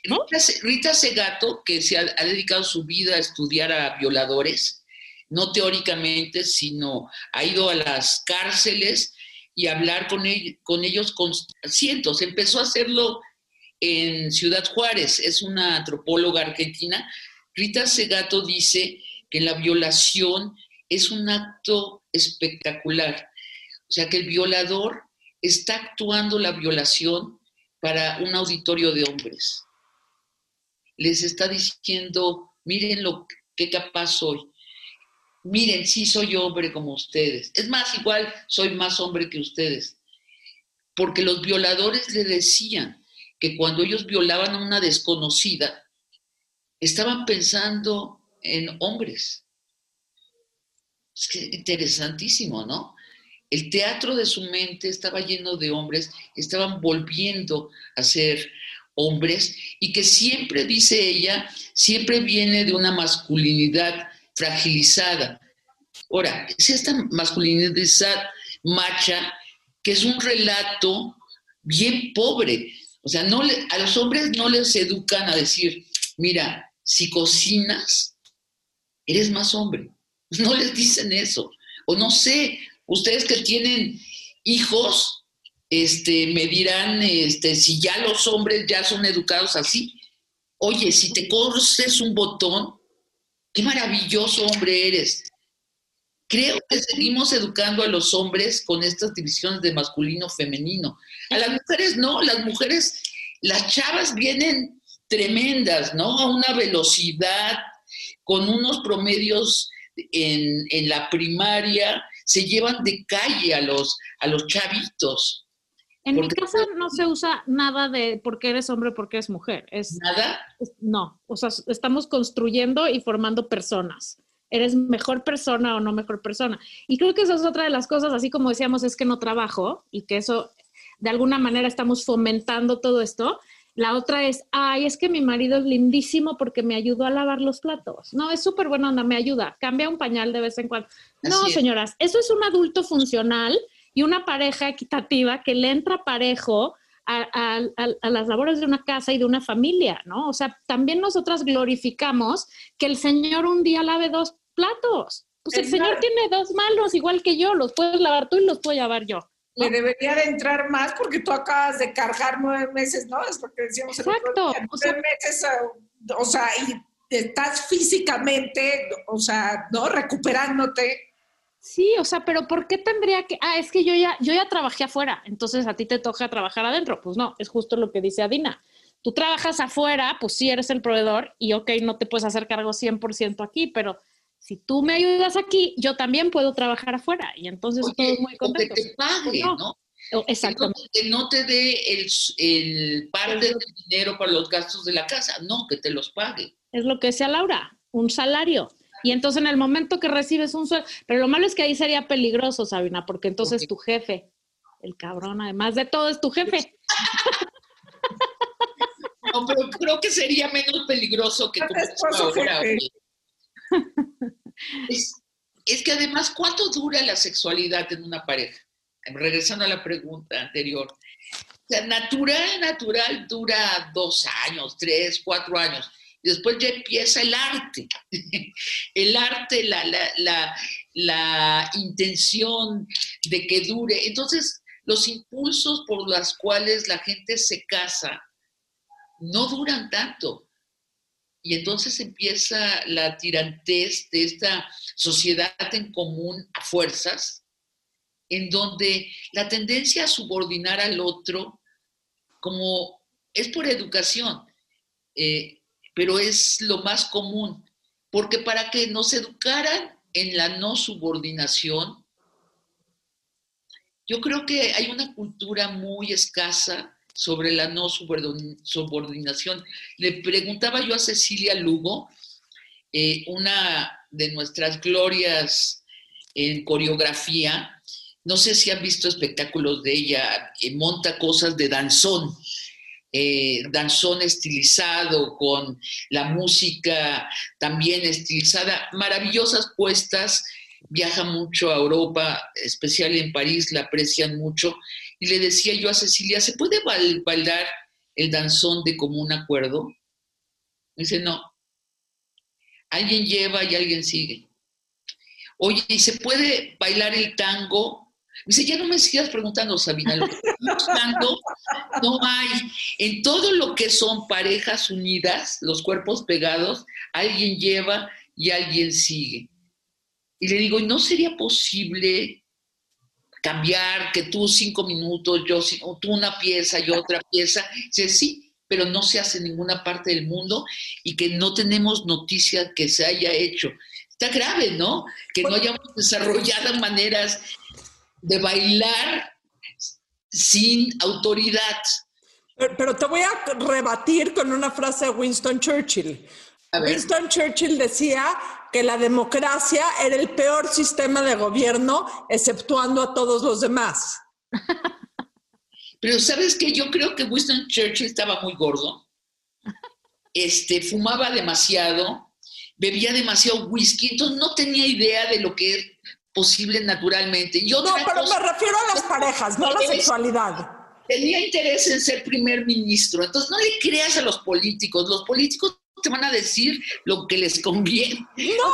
¿no? Rita, Rita Segato, que se ha, ha dedicado su vida a estudiar a violadores, no teóricamente, sino ha ido a las cárceles y hablar con, ell- con ellos con cientos. Empezó a hacerlo en Ciudad Juárez, es una antropóloga argentina. Rita Segato dice que la violación es un acto espectacular. O sea, que el violador está actuando la violación para un auditorio de hombres. Les está diciendo, miren lo que capaz soy. Miren, sí soy hombre como ustedes. Es más, igual soy más hombre que ustedes. Porque los violadores le decían que cuando ellos violaban a una desconocida, estaban pensando en hombres. Es que interesantísimo, ¿no? El teatro de su mente estaba lleno de hombres, estaban volviendo a ser hombres y que siempre, dice ella, siempre viene de una masculinidad fragilizada. Ahora, es esta masculinidad macha que es un relato bien pobre. O sea, a los hombres no les educan a decir, mira, si cocinas, eres más hombre. No les dicen eso. O no sé, ustedes que tienen hijos, este, me dirán este, si ya los hombres ya son educados así. Oye, si te coses un botón, qué maravilloso hombre eres. Creo que seguimos educando a los hombres con estas divisiones de masculino femenino. A las mujeres no, las mujeres, las chavas vienen tremendas, ¿no? A una velocidad, con unos promedios en, la primaria, se llevan de calle a los chavitos. En mi Porque- casa no se usa nada de porque eres hombre, porque eres mujer. Es, Nada. es- no, o sea, estamos construyendo y formando personas. Eres mejor persona o no mejor persona. Y creo que esa es otra de las cosas, así como decíamos, es que no trabajo y que eso, de alguna manera estamos fomentando todo esto. La otra es, ay, es que mi marido es lindísimo porque me ayudó a lavar los platos. No, es súper buena onda, me ayuda. Cambia un pañal de vez en cuando. No, es. señoras, eso es un adulto funcional y una pareja equitativa que le entra parejo a, a- a- a las labores de una casa y de una familia, ¿no? O sea, también nosotras glorificamos que el Señor un día lave dos platos. Pues el Señor tiene dos manos igual que yo, los puedes lavar tú y los puedo lavar yo. Le debería de entrar más porque tú acabas de cargar nueve meses, ¿no? Es lo que decíamos el Exacto, día, o sea- nueve meses, eh, o sea, y estás físicamente, o sea, ¿no? Recuperándote. Sí, o sea, pero ¿por qué tendría que? Ah, es que yo ya, yo ya trabajé afuera, entonces a ti te toca trabajar adentro. Pues no, es justo lo que dice Adina. Tú trabajas afuera, pues sí eres el proveedor y ok, no te puedes hacer cargo 100% aquí, pero si tú me ayudas aquí, yo también puedo trabajar afuera y entonces Oye, todos muy o que contentos. te pague, No. ¿no? Que no, Exactamente. que no te dé el, el parte del dinero para los gastos de la casa, no, que te los pague. Es lo que decía Laura, un salario. Y entonces en el momento que recibes un sueldo, pero lo malo es que ahí sería peligroso, Sabina, porque entonces tu jefe, el cabrón, además de todo, es tu jefe. No, pero creo que sería menos peligroso que Tu esposo ahora, es que además, ¿cuánto dura la sexualidad en una pareja? Regresando a la pregunta anterior. O sea, natural, natural dura dos años, tres, cuatro años. Después ya empieza el arte. El arte, la, la, la, la intención de que dure. Entonces, los impulsos por los cuales la gente se casa no duran tanto. Y entonces empieza la tirantez de esta sociedad en común a fuerzas, en donde la tendencia a subordinar al otro, como es por educación, eh, pero es lo más común, porque para que nos educaran en la no subordinación, yo creo que hay una cultura muy escasa sobre la no subordin- subordinación. Le preguntaba yo a Cecilia Lugo, eh, una de nuestras glorias en coreografía, no sé si han visto espectáculos de ella, eh, monta cosas de danzón. Eh, danzón estilizado, con la música también estilizada, maravillosas puestas, viaja mucho a Europa, especial en París, la aprecian mucho. Y le decía yo a Cecilia, ¿se puede bailar el danzón de común acuerdo? Dice, no. Alguien lleva y alguien sigue. Oye, ¿y se puede bailar el tango Dice, ya no me sigas preguntando, Sabina, lo que buscando no hay. En todo lo que son parejas unidas, los cuerpos pegados, alguien lleva y alguien sigue. Y le digo, ¿no sería posible cambiar que tú cinco minutos, yo tú una pieza, yo otra pieza? Dice, sí, pero no se hace en ninguna parte del mundo y que no tenemos noticia que se haya hecho. Está grave, ¿no? Que no hayamos desarrollado maneras de bailar sin autoridad. Pero, te voy a rebatir con una frase de Winston Churchill. Winston Churchill decía que la democracia era el peor sistema de gobierno, exceptuando a todos los demás. Pero sabes que yo creo que Winston Churchill estaba muy gordo. Este, fumaba demasiado, bebía demasiado whisky, entonces no tenía idea de lo que posible naturalmente. no, pero me refiero a las parejas, no a la sexualidad. Tenía interés en ser primer ministro, entonces no le creas a los políticos, los políticos te van a decir lo que les conviene. No,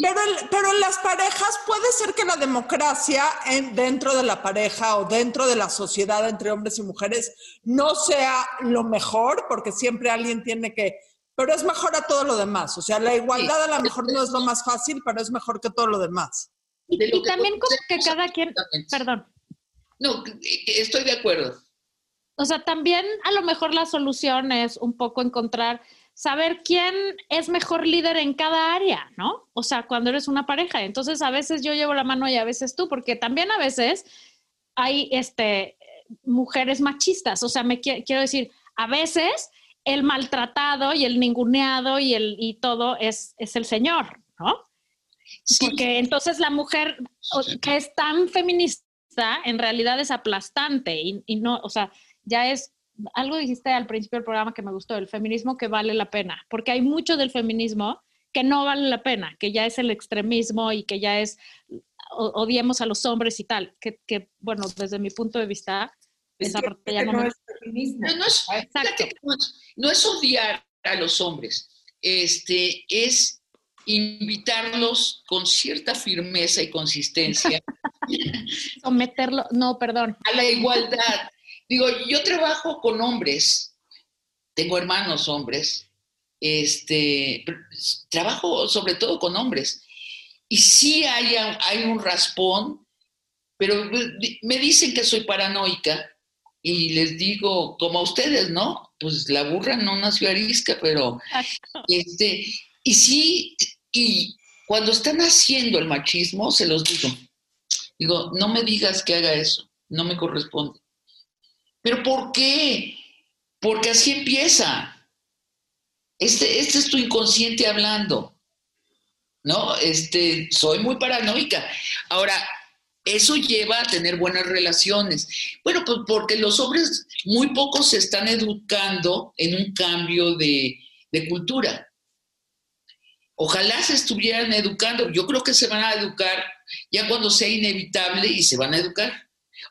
pero, pero, en las parejas puede ser que la democracia en, dentro de la pareja o dentro de la sociedad entre hombres y mujeres no sea lo mejor, porque siempre alguien tiene que pero es mejor a todo lo demás. O sea, la igualdad a lo mejor no es lo más fácil, pero es mejor que todo lo demás. Y, también como que cada quien, perdón. No, estoy de acuerdo. O sea, también a lo mejor la solución es un poco encontrar, saber quién es mejor líder en cada área, ¿no? O sea, cuando eres una pareja. Entonces, a veces yo llevo la mano y a veces tú, porque también a veces hay este, mujeres machistas. O sea, me quiero decir, a veces el maltratado y el ninguneado y, el, y todo es, es el señor, ¿no? Porque entonces la mujer que es tan feminista en realidad es aplastante y, no, o sea, ya es, algo dijiste al principio del programa que me gustó, el feminismo que vale la pena, porque hay mucho del feminismo que no vale la pena, que ya es el extremismo y que ya es, odiemos a los hombres y tal, que, que bueno, desde mi punto de vista, esa parte ya no, es feminismo. No, es, no es odiar a los hombres, este, es invitarlos con cierta firmeza y consistencia. Someterlo, no, perdón. A la igualdad. Digo, yo trabajo con hombres, tengo hermanos hombres, este, trabajo sobre todo con hombres. Y sí hay, hay un raspón, pero me dicen que soy paranoica y les digo, como a ustedes, ¿no? Pues la burra no nació arisca, pero este, y sí y cuando están haciendo el machismo, se los digo. Digo, no me digas que haga eso, no me corresponde. ¿Pero por qué? Porque así empieza. Este, este es tu inconsciente hablando. ¿No? Este, soy muy paranoica. Ahora, eso lleva a tener buenas relaciones. Bueno, pues porque los hombres muy pocos se están educando en un cambio de, de cultura. Ojalá se estuvieran educando. Yo creo que se van a educar ya cuando sea inevitable y se van a educar.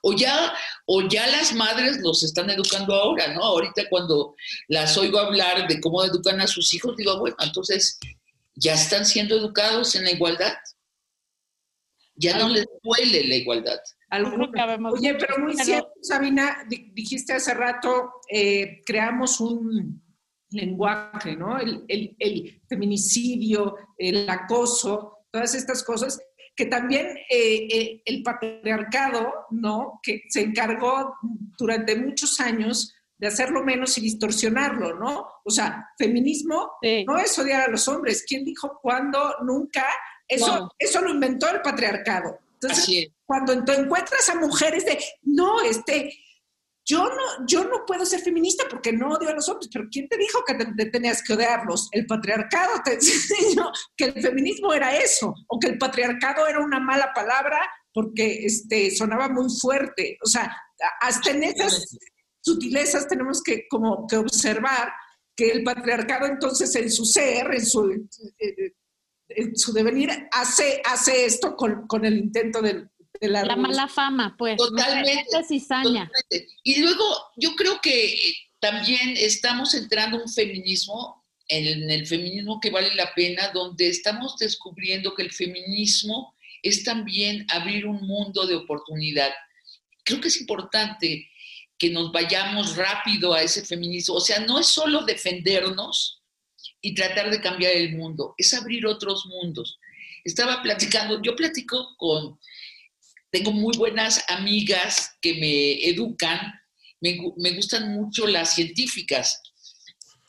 O ya, o ya las madres los están educando ahora, ¿no? Ahorita cuando las oigo hablar de cómo educan a sus hijos, digo, bueno, entonces ya están siendo educados en la igualdad. Ya no les duele la igualdad. Oye, pero muy cierto, Sabina, dijiste hace rato, eh, creamos un, lenguaje, ¿no? El, feminicidio, el acoso, todas estas cosas, que también eh, eh, el patriarcado, ¿no? Que se encargó durante muchos años de hacerlo menos y distorsionarlo, ¿no? O sea, feminismo no es odiar a los hombres. ¿Quién dijo cuándo? Nunca. Eso, eso lo inventó el patriarcado. Entonces, cuando encuentras a mujeres de, no, este, yo no, yo no puedo ser feminista porque no odio a los hombres, pero ¿quién te dijo que te, tenías que odiarlos? El patriarcado te enseñó que el feminismo era eso, o que el patriarcado era una mala palabra porque este, sonaba muy fuerte. O sea, hasta en esas, sutilezas tenemos que como que observar que el patriarcado entonces en su ser, en su, en su devenir, hace, hace esto con, con el intento de, de la... La mala fama, pues. Totalmente, cizaña. totalmente. Y luego yo creo que eh, también estamos entrando en un feminismo, en el feminismo que vale la pena, donde estamos descubriendo que el feminismo es también abrir un mundo de oportunidad. Creo que es importante que nos vayamos rápido a ese feminismo. O sea, no es solo defendernos y tratar de cambiar el mundo, es abrir otros mundos. Estaba platicando, yo platico con, tengo muy buenas amigas que me educan, me, gustan mucho las científicas.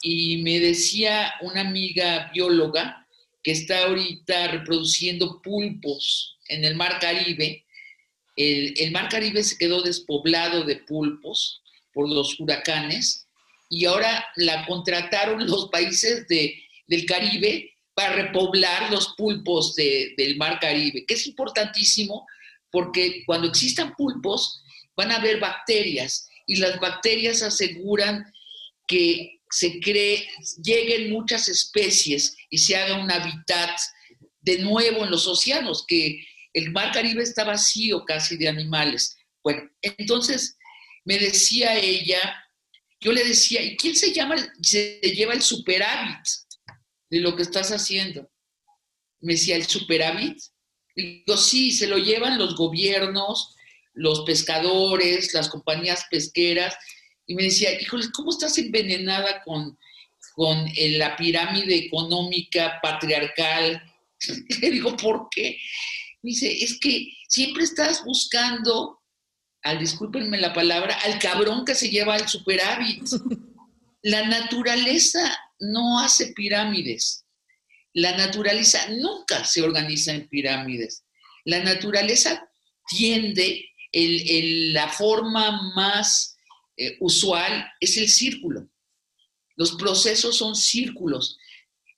Y me decía una amiga bióloga que está ahorita reproduciendo pulpos en el mar Caribe, el, mar Caribe se quedó despoblado de pulpos por los huracanes y ahora la contrataron los países del Caribe para repoblar los pulpos del mar Caribe, que es importantísimo porque cuando existan pulpos van a haber bacterias y las bacterias aseguran que se cree, lleguen muchas especies y se haga un hábitat de nuevo en los océanos, que el mar Caribe está vacío casi de animales. Bueno, entonces me decía ella, yo le decía, ¿y quién se llama, se lleva el superávit de lo que estás haciendo? Me decía, ¿el superávit? Digo, sí, se lo llevan los gobiernos, los pescadores, las compañías pesqueras. Y me decía, híjole, ¿cómo estás envenenada con, con la pirámide económica patriarcal? Le digo, ¿por qué? dice, es que siempre estás buscando, al discúlpenme la palabra, al cabrón que se lleva el superávit. La naturaleza no hace pirámides. La naturaleza nunca se organiza en pirámides. La naturaleza tiende, la forma más eh, usual es el círculo. Los procesos son círculos.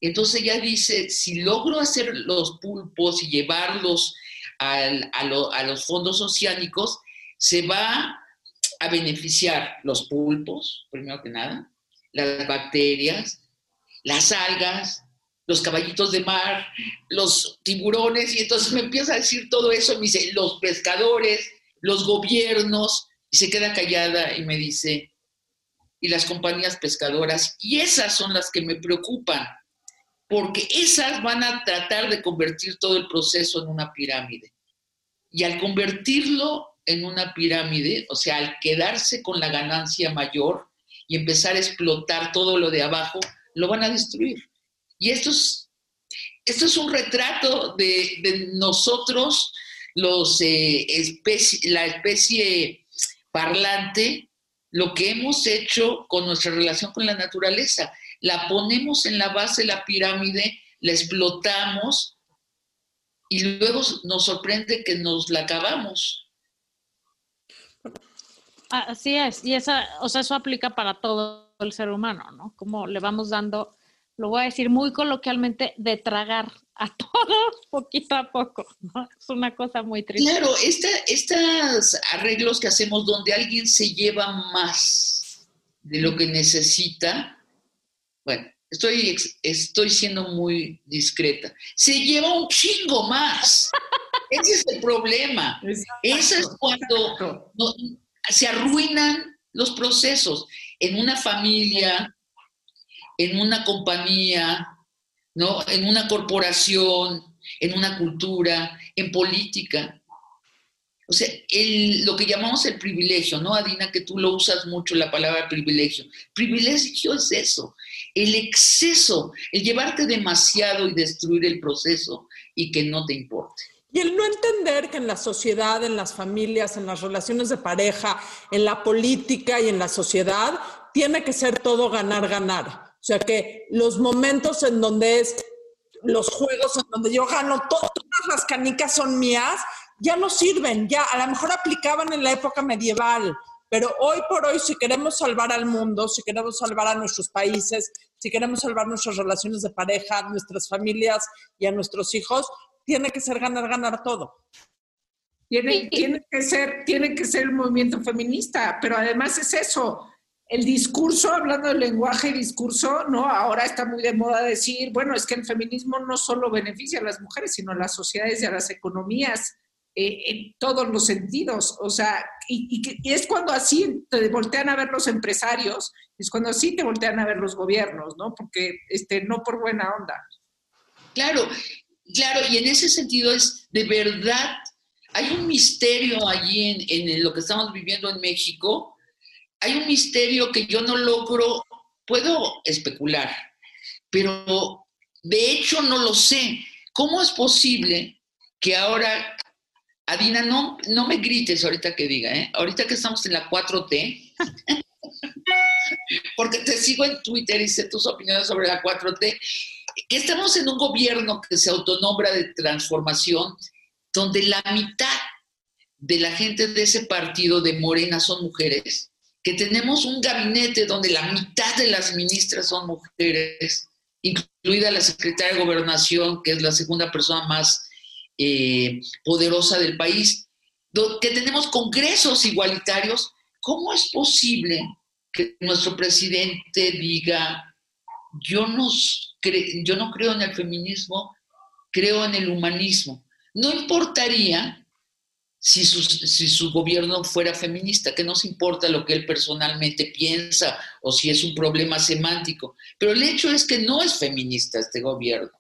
Entonces ella dice, si logro hacer los pulpos y llevarlos a, los fondos oceánicos, se va a beneficiar los pulpos, primero que nada, las bacterias, las algas, los caballitos de mar, los tiburones, y entonces me empieza a decir todo eso, me dice, los pescadores, los gobiernos, y se queda callada y me dice, y las compañías pescadoras, y esas son las que me preocupan, porque esas van a tratar de convertir todo el proceso en una pirámide. Y al convertirlo en una pirámide, o sea, al quedarse con la ganancia mayor y empezar a explotar todo lo de abajo, lo van a destruir. Y esto es, esto es un retrato de, nosotros, los, eh, la especie parlante, lo que hemos hecho con nuestra relación con la naturaleza la ponemos en la base de la pirámide, la explotamos y luego nos sorprende que nos la acabamos. Así es, y esa, o sea, eso aplica para todo el ser humano, ¿no? Como le vamos dando, lo voy a decir muy coloquialmente, de tragar a todos poquito a poco, ¿no? Es una cosa muy triste. Claro, estos arreglos que hacemos donde alguien se lleva más de lo que necesita, bueno, estoy, estoy siendo muy discreta. Se lleva un chingo más. Ese es el problema. Eso es cuando se arruinan los procesos en una familia, en una compañía, ¿no? en una corporación, en una cultura, en política. O sea, lo que llamamos el privilegio, ¿no, Adina? Que tú lo usas mucho la palabra privilegio. Privilegio es eso, el exceso, el llevarte demasiado y destruir el proceso y que no te importe. Y el no entender que en la sociedad, en las familias, en las relaciones de pareja, en la política y en la sociedad, tiene que ser todo ganar, ganar. O sea que los momentos en donde es los juegos en donde yo gano, todas las canicas son mías, ya no sirven, ya a lo mejor aplicaban en la época medieval, pero hoy por hoy si queremos salvar al mundo, si queremos salvar a nuestros países, si queremos salvar nuestras relaciones de pareja, nuestras familias y a nuestros hijos, tiene que ser ganar, ganar todo. Tiene, tiene, que ser, tiene que ser el movimiento feminista, pero además es eso, el discurso, hablando del lenguaje y discurso, ¿no? Ahora está muy de moda decir, bueno, es que el feminismo no solo beneficia a las mujeres, sino a las sociedades y a las economías eh, en todos los sentidos. O sea, y, y, es cuando así te voltean a ver los empresarios, es cuando así te voltean a ver los gobiernos, ¿no? Porque este, no por buena onda. Claro, claro, y en ese sentido es de verdad hay un misterio allí en, lo que estamos viviendo en México. Hay un misterio que yo no logro, puedo especular, pero de hecho no lo sé. ¿Cómo es posible que ahora, Adina, no, no me grites ahorita que diga, ¿eh? ahorita que estamos en la 4T, porque te sigo en Twitter y sé tus opiniones sobre la 4T, que estamos en un gobierno que se autonombra de transformación donde la mitad de la gente de ese partido de Morena son mujeres, que tenemos un gabinete donde la mitad de las ministras son mujeres, incluida la secretaria de Gobernación, que es la segunda persona más eh, poderosa del país, que tenemos congresos igualitarios, ¿cómo es posible que nuestro presidente diga, yo no, yo no creo en el feminismo, creo en el humanismo? No importaría si su, si su, gobierno fuera feminista, que no se importa lo que él personalmente piensa o si es un problema semántico, pero el hecho es que no es feminista este gobierno.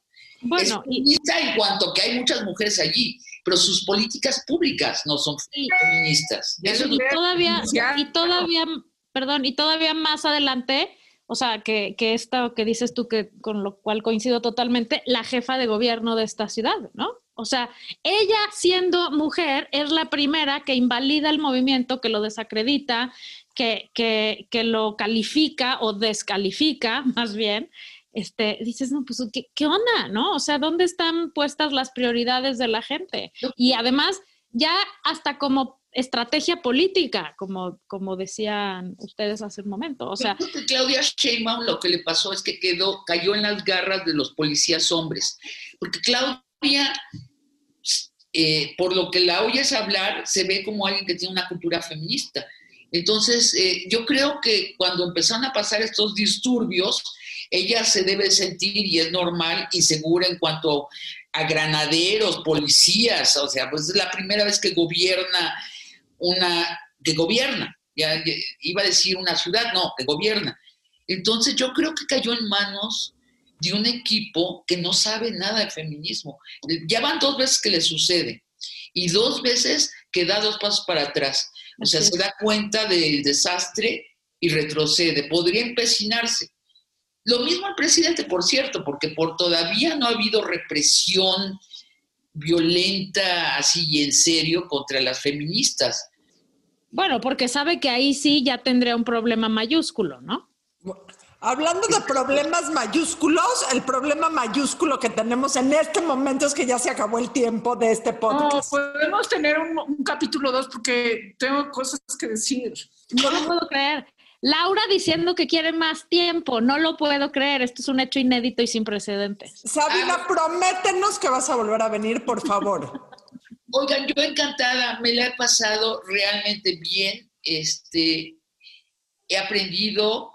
Bueno, es feminista en cuanto que hay muchas mujeres allí, pero sus políticas públicas no son feministas. y todavía, y todavía, perdón, y todavía más adelante, o sea, que, que esto que dices tú, que con lo cual coincido totalmente, la jefa de gobierno de esta ciudad, ¿no? O sea, ella siendo mujer es la primera que invalida el movimiento, que lo desacredita, que, que, lo califica o descalifica, más bien. Este, dices, no, pues, ¿qué, ¿qué, onda? ¿No? O sea, ¿dónde están puestas las prioridades de la gente? Y además, ya hasta como estrategia política, como, como decían ustedes hace un momento. O sea, Claudia Sheinbaum lo que le pasó es que quedó, cayó en las garras de los policías hombres, porque Claudia eh, por lo que la oyes hablar, se ve como alguien que tiene una cultura feminista. Entonces, eh, yo creo que cuando empezaron a pasar estos disturbios, ella se debe sentir, y es normal, insegura en cuanto a granaderos, policías, o sea, pues es la primera vez que gobierna una, que gobierna, ya, iba a decir una ciudad, no, que gobierna. Entonces yo creo que cayó en manos de un equipo que no sabe nada de feminismo. Ya van dos veces que le sucede y dos veces que da dos pasos para atrás. O sea, se da cuenta del desastre y retrocede. Podría empecinarse. Lo mismo el presidente, por cierto, porque por todavía no ha habido represión violenta así y en serio contra las feministas. Bueno, porque sabe que ahí sí ya tendría un problema mayúsculo, ¿no? Hablando de problemas mayúsculos, el problema mayúsculo que tenemos en este momento es que ya se acabó el tiempo de este podcast. No, podemos tener un, capítulo dos porque tengo cosas que decir. No lo puedo creer. Laura diciendo que quiere más tiempo, no lo puedo creer. Esto es un hecho inédito y sin precedentes. Sabina, ah. prométenos que vas a volver a venir, por favor. Oigan, yo encantada, me la he pasado realmente bien. Este, he aprendido,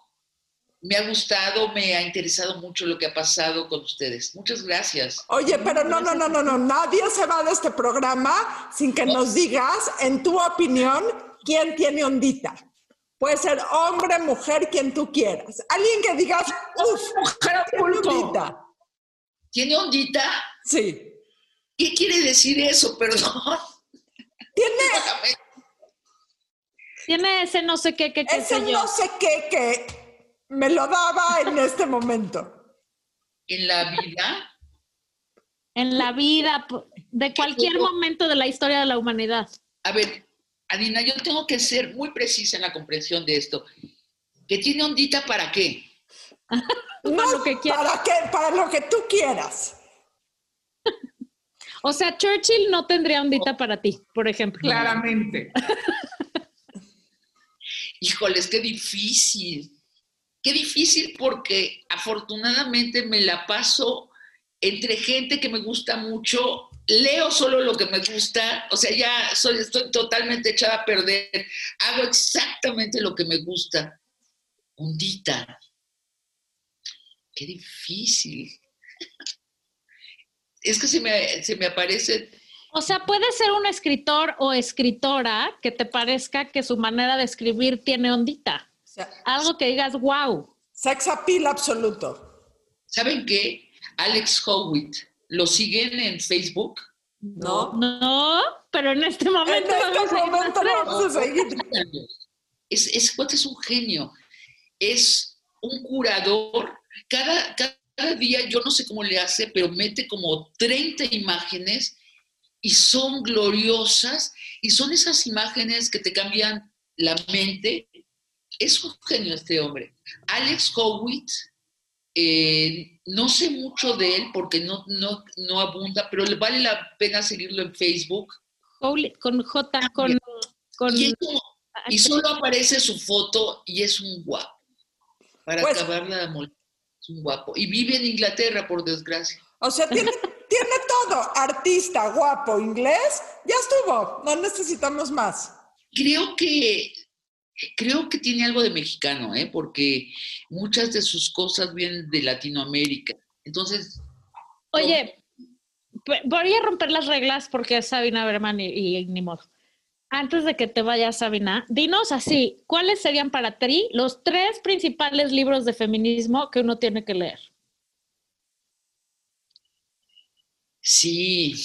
me ha gustado, me ha interesado mucho lo que ha pasado con ustedes. Muchas gracias. Oye, pero no, no, no, no, no, nadie se va de este programa sin que nos digas, en tu opinión, quién tiene ondita. Puede ser hombre, mujer, quien tú quieras. Alguien que digas, uff, mujer ¿tiene ondita? ¿Tiene ondita? Sí. ¿Qué quiere decir eso? Perdón. Tiene... Tiene ese no sé qué, qué, qué ese no sé qué, que me lo daba en este momento. ¿En la vida? En la vida, de cualquier momento de la historia de la humanidad. A ver, Adina, yo tengo que ser muy precisa en la comprensión de esto. ¿Que tiene ondita para qué? para, lo que ¿Para qué? Para lo que tú quieras. o sea, Churchill no tendría ondita para ti, por ejemplo. Claramente. Híjoles, qué difícil. Qué difícil porque afortunadamente me la paso entre gente que me gusta mucho leo solo lo que me gusta, o sea, ya soy, estoy totalmente echada a perder, hago exactamente lo que me gusta. Ondita, qué difícil. Es que se me, se me aparece o sea, puede ser un escritor o escritora que te parezca que su manera de escribir tiene ondita. Algo que digas, wow. Sex appeal absoluto. ¿Saben qué? Alex Howitt, ¿lo siguen en Facebook? No. No, pero en este momento. En este momento lo vamos a seguir. Es, es, es un genio. Es un curador. Cada, cada día, yo no sé cómo le hace, pero mete como 30 imágenes y son gloriosas y son esas imágenes que te cambian la mente. Es un genio este hombre. Alex Howitt, eh, no sé mucho de él porque no, no, no abunda, pero le vale la pena seguirlo en Facebook. con J, con... con y, solo aparece su foto y es un guapo. Para pues acabar la es un guapo. Y vive en Inglaterra, por desgracia. O sea, tiene tiene todo, artista, guapo, inglés, ya estuvo, no necesitamos más. Creo que creo que tiene algo de mexicano, ¿eh? porque muchas de sus cosas vienen de Latinoamérica. Entonces. Oye, voy a romper las reglas porque es Sabina Berman y, y, ni modo. Antes de que te vayas, Sabina, dinos así, ¿cuáles serían para ti los tres principales libros de feminismo que uno tiene que leer? Sí,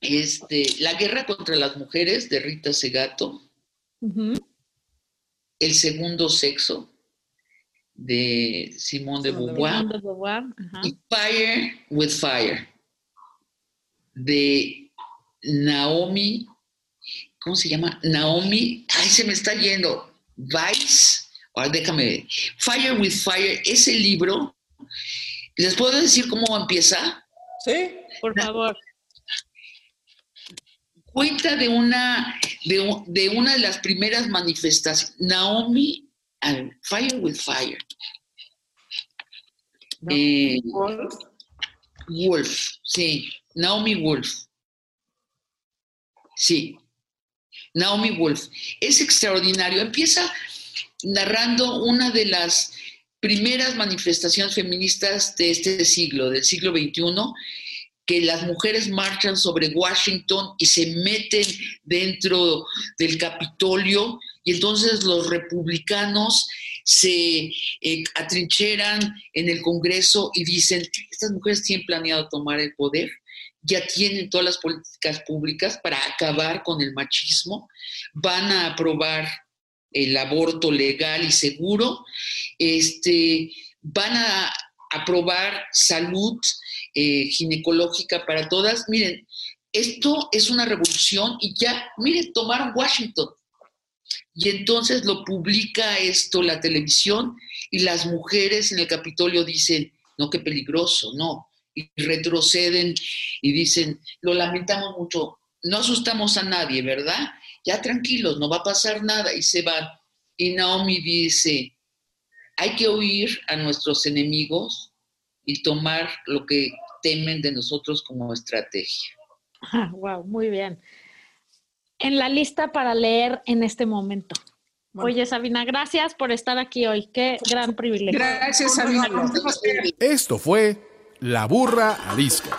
este, La guerra contra las mujeres de Rita Segato, El segundo sexo de Simone de Beauvoir, y Fire with Fire de Naomi, ¿cómo se llama? Naomi, ay, se me está yendo, Vice, ahora déjame Fire with Fire, ese libro, ¿les puedo decir cómo empieza? Sí por favor. Cuenta de una de, una de las primeras manifestaciones. Naomi, Fire with Fire. Eh, Wolf, sí. Naomi Wolf. Sí. Naomi Wolf. Es extraordinario. Empieza narrando una de las primeras manifestaciones feministas de este siglo, del siglo XXI, que las mujeres marchan sobre Washington y se meten dentro del Capitolio y entonces los republicanos se eh, atrincheran en el Congreso y dicen, estas mujeres tienen planeado tomar el poder, ya tienen todas las políticas públicas para acabar con el machismo, van a aprobar el aborto legal y seguro, este, van a aprobar salud eh, ginecológica para todas. Miren, esto es una revolución y ya, miren, tomaron Washington. Y entonces lo publica esto la televisión y las mujeres en el Capitolio dicen, no, qué peligroso, no. Y retroceden y dicen, lo lamentamos mucho, no asustamos a nadie, ¿verdad? Ya tranquilos, no va a pasar nada y se van. Y Naomi dice, hay que oír a nuestros enemigos y tomar lo que temen de nosotros como estrategia. wow, muy bien. En la lista para leer en este momento. Oye, Sabina, gracias por estar aquí hoy. Qué gran privilegio. Gracias, Sabina. Esto fue La Burra Arisca.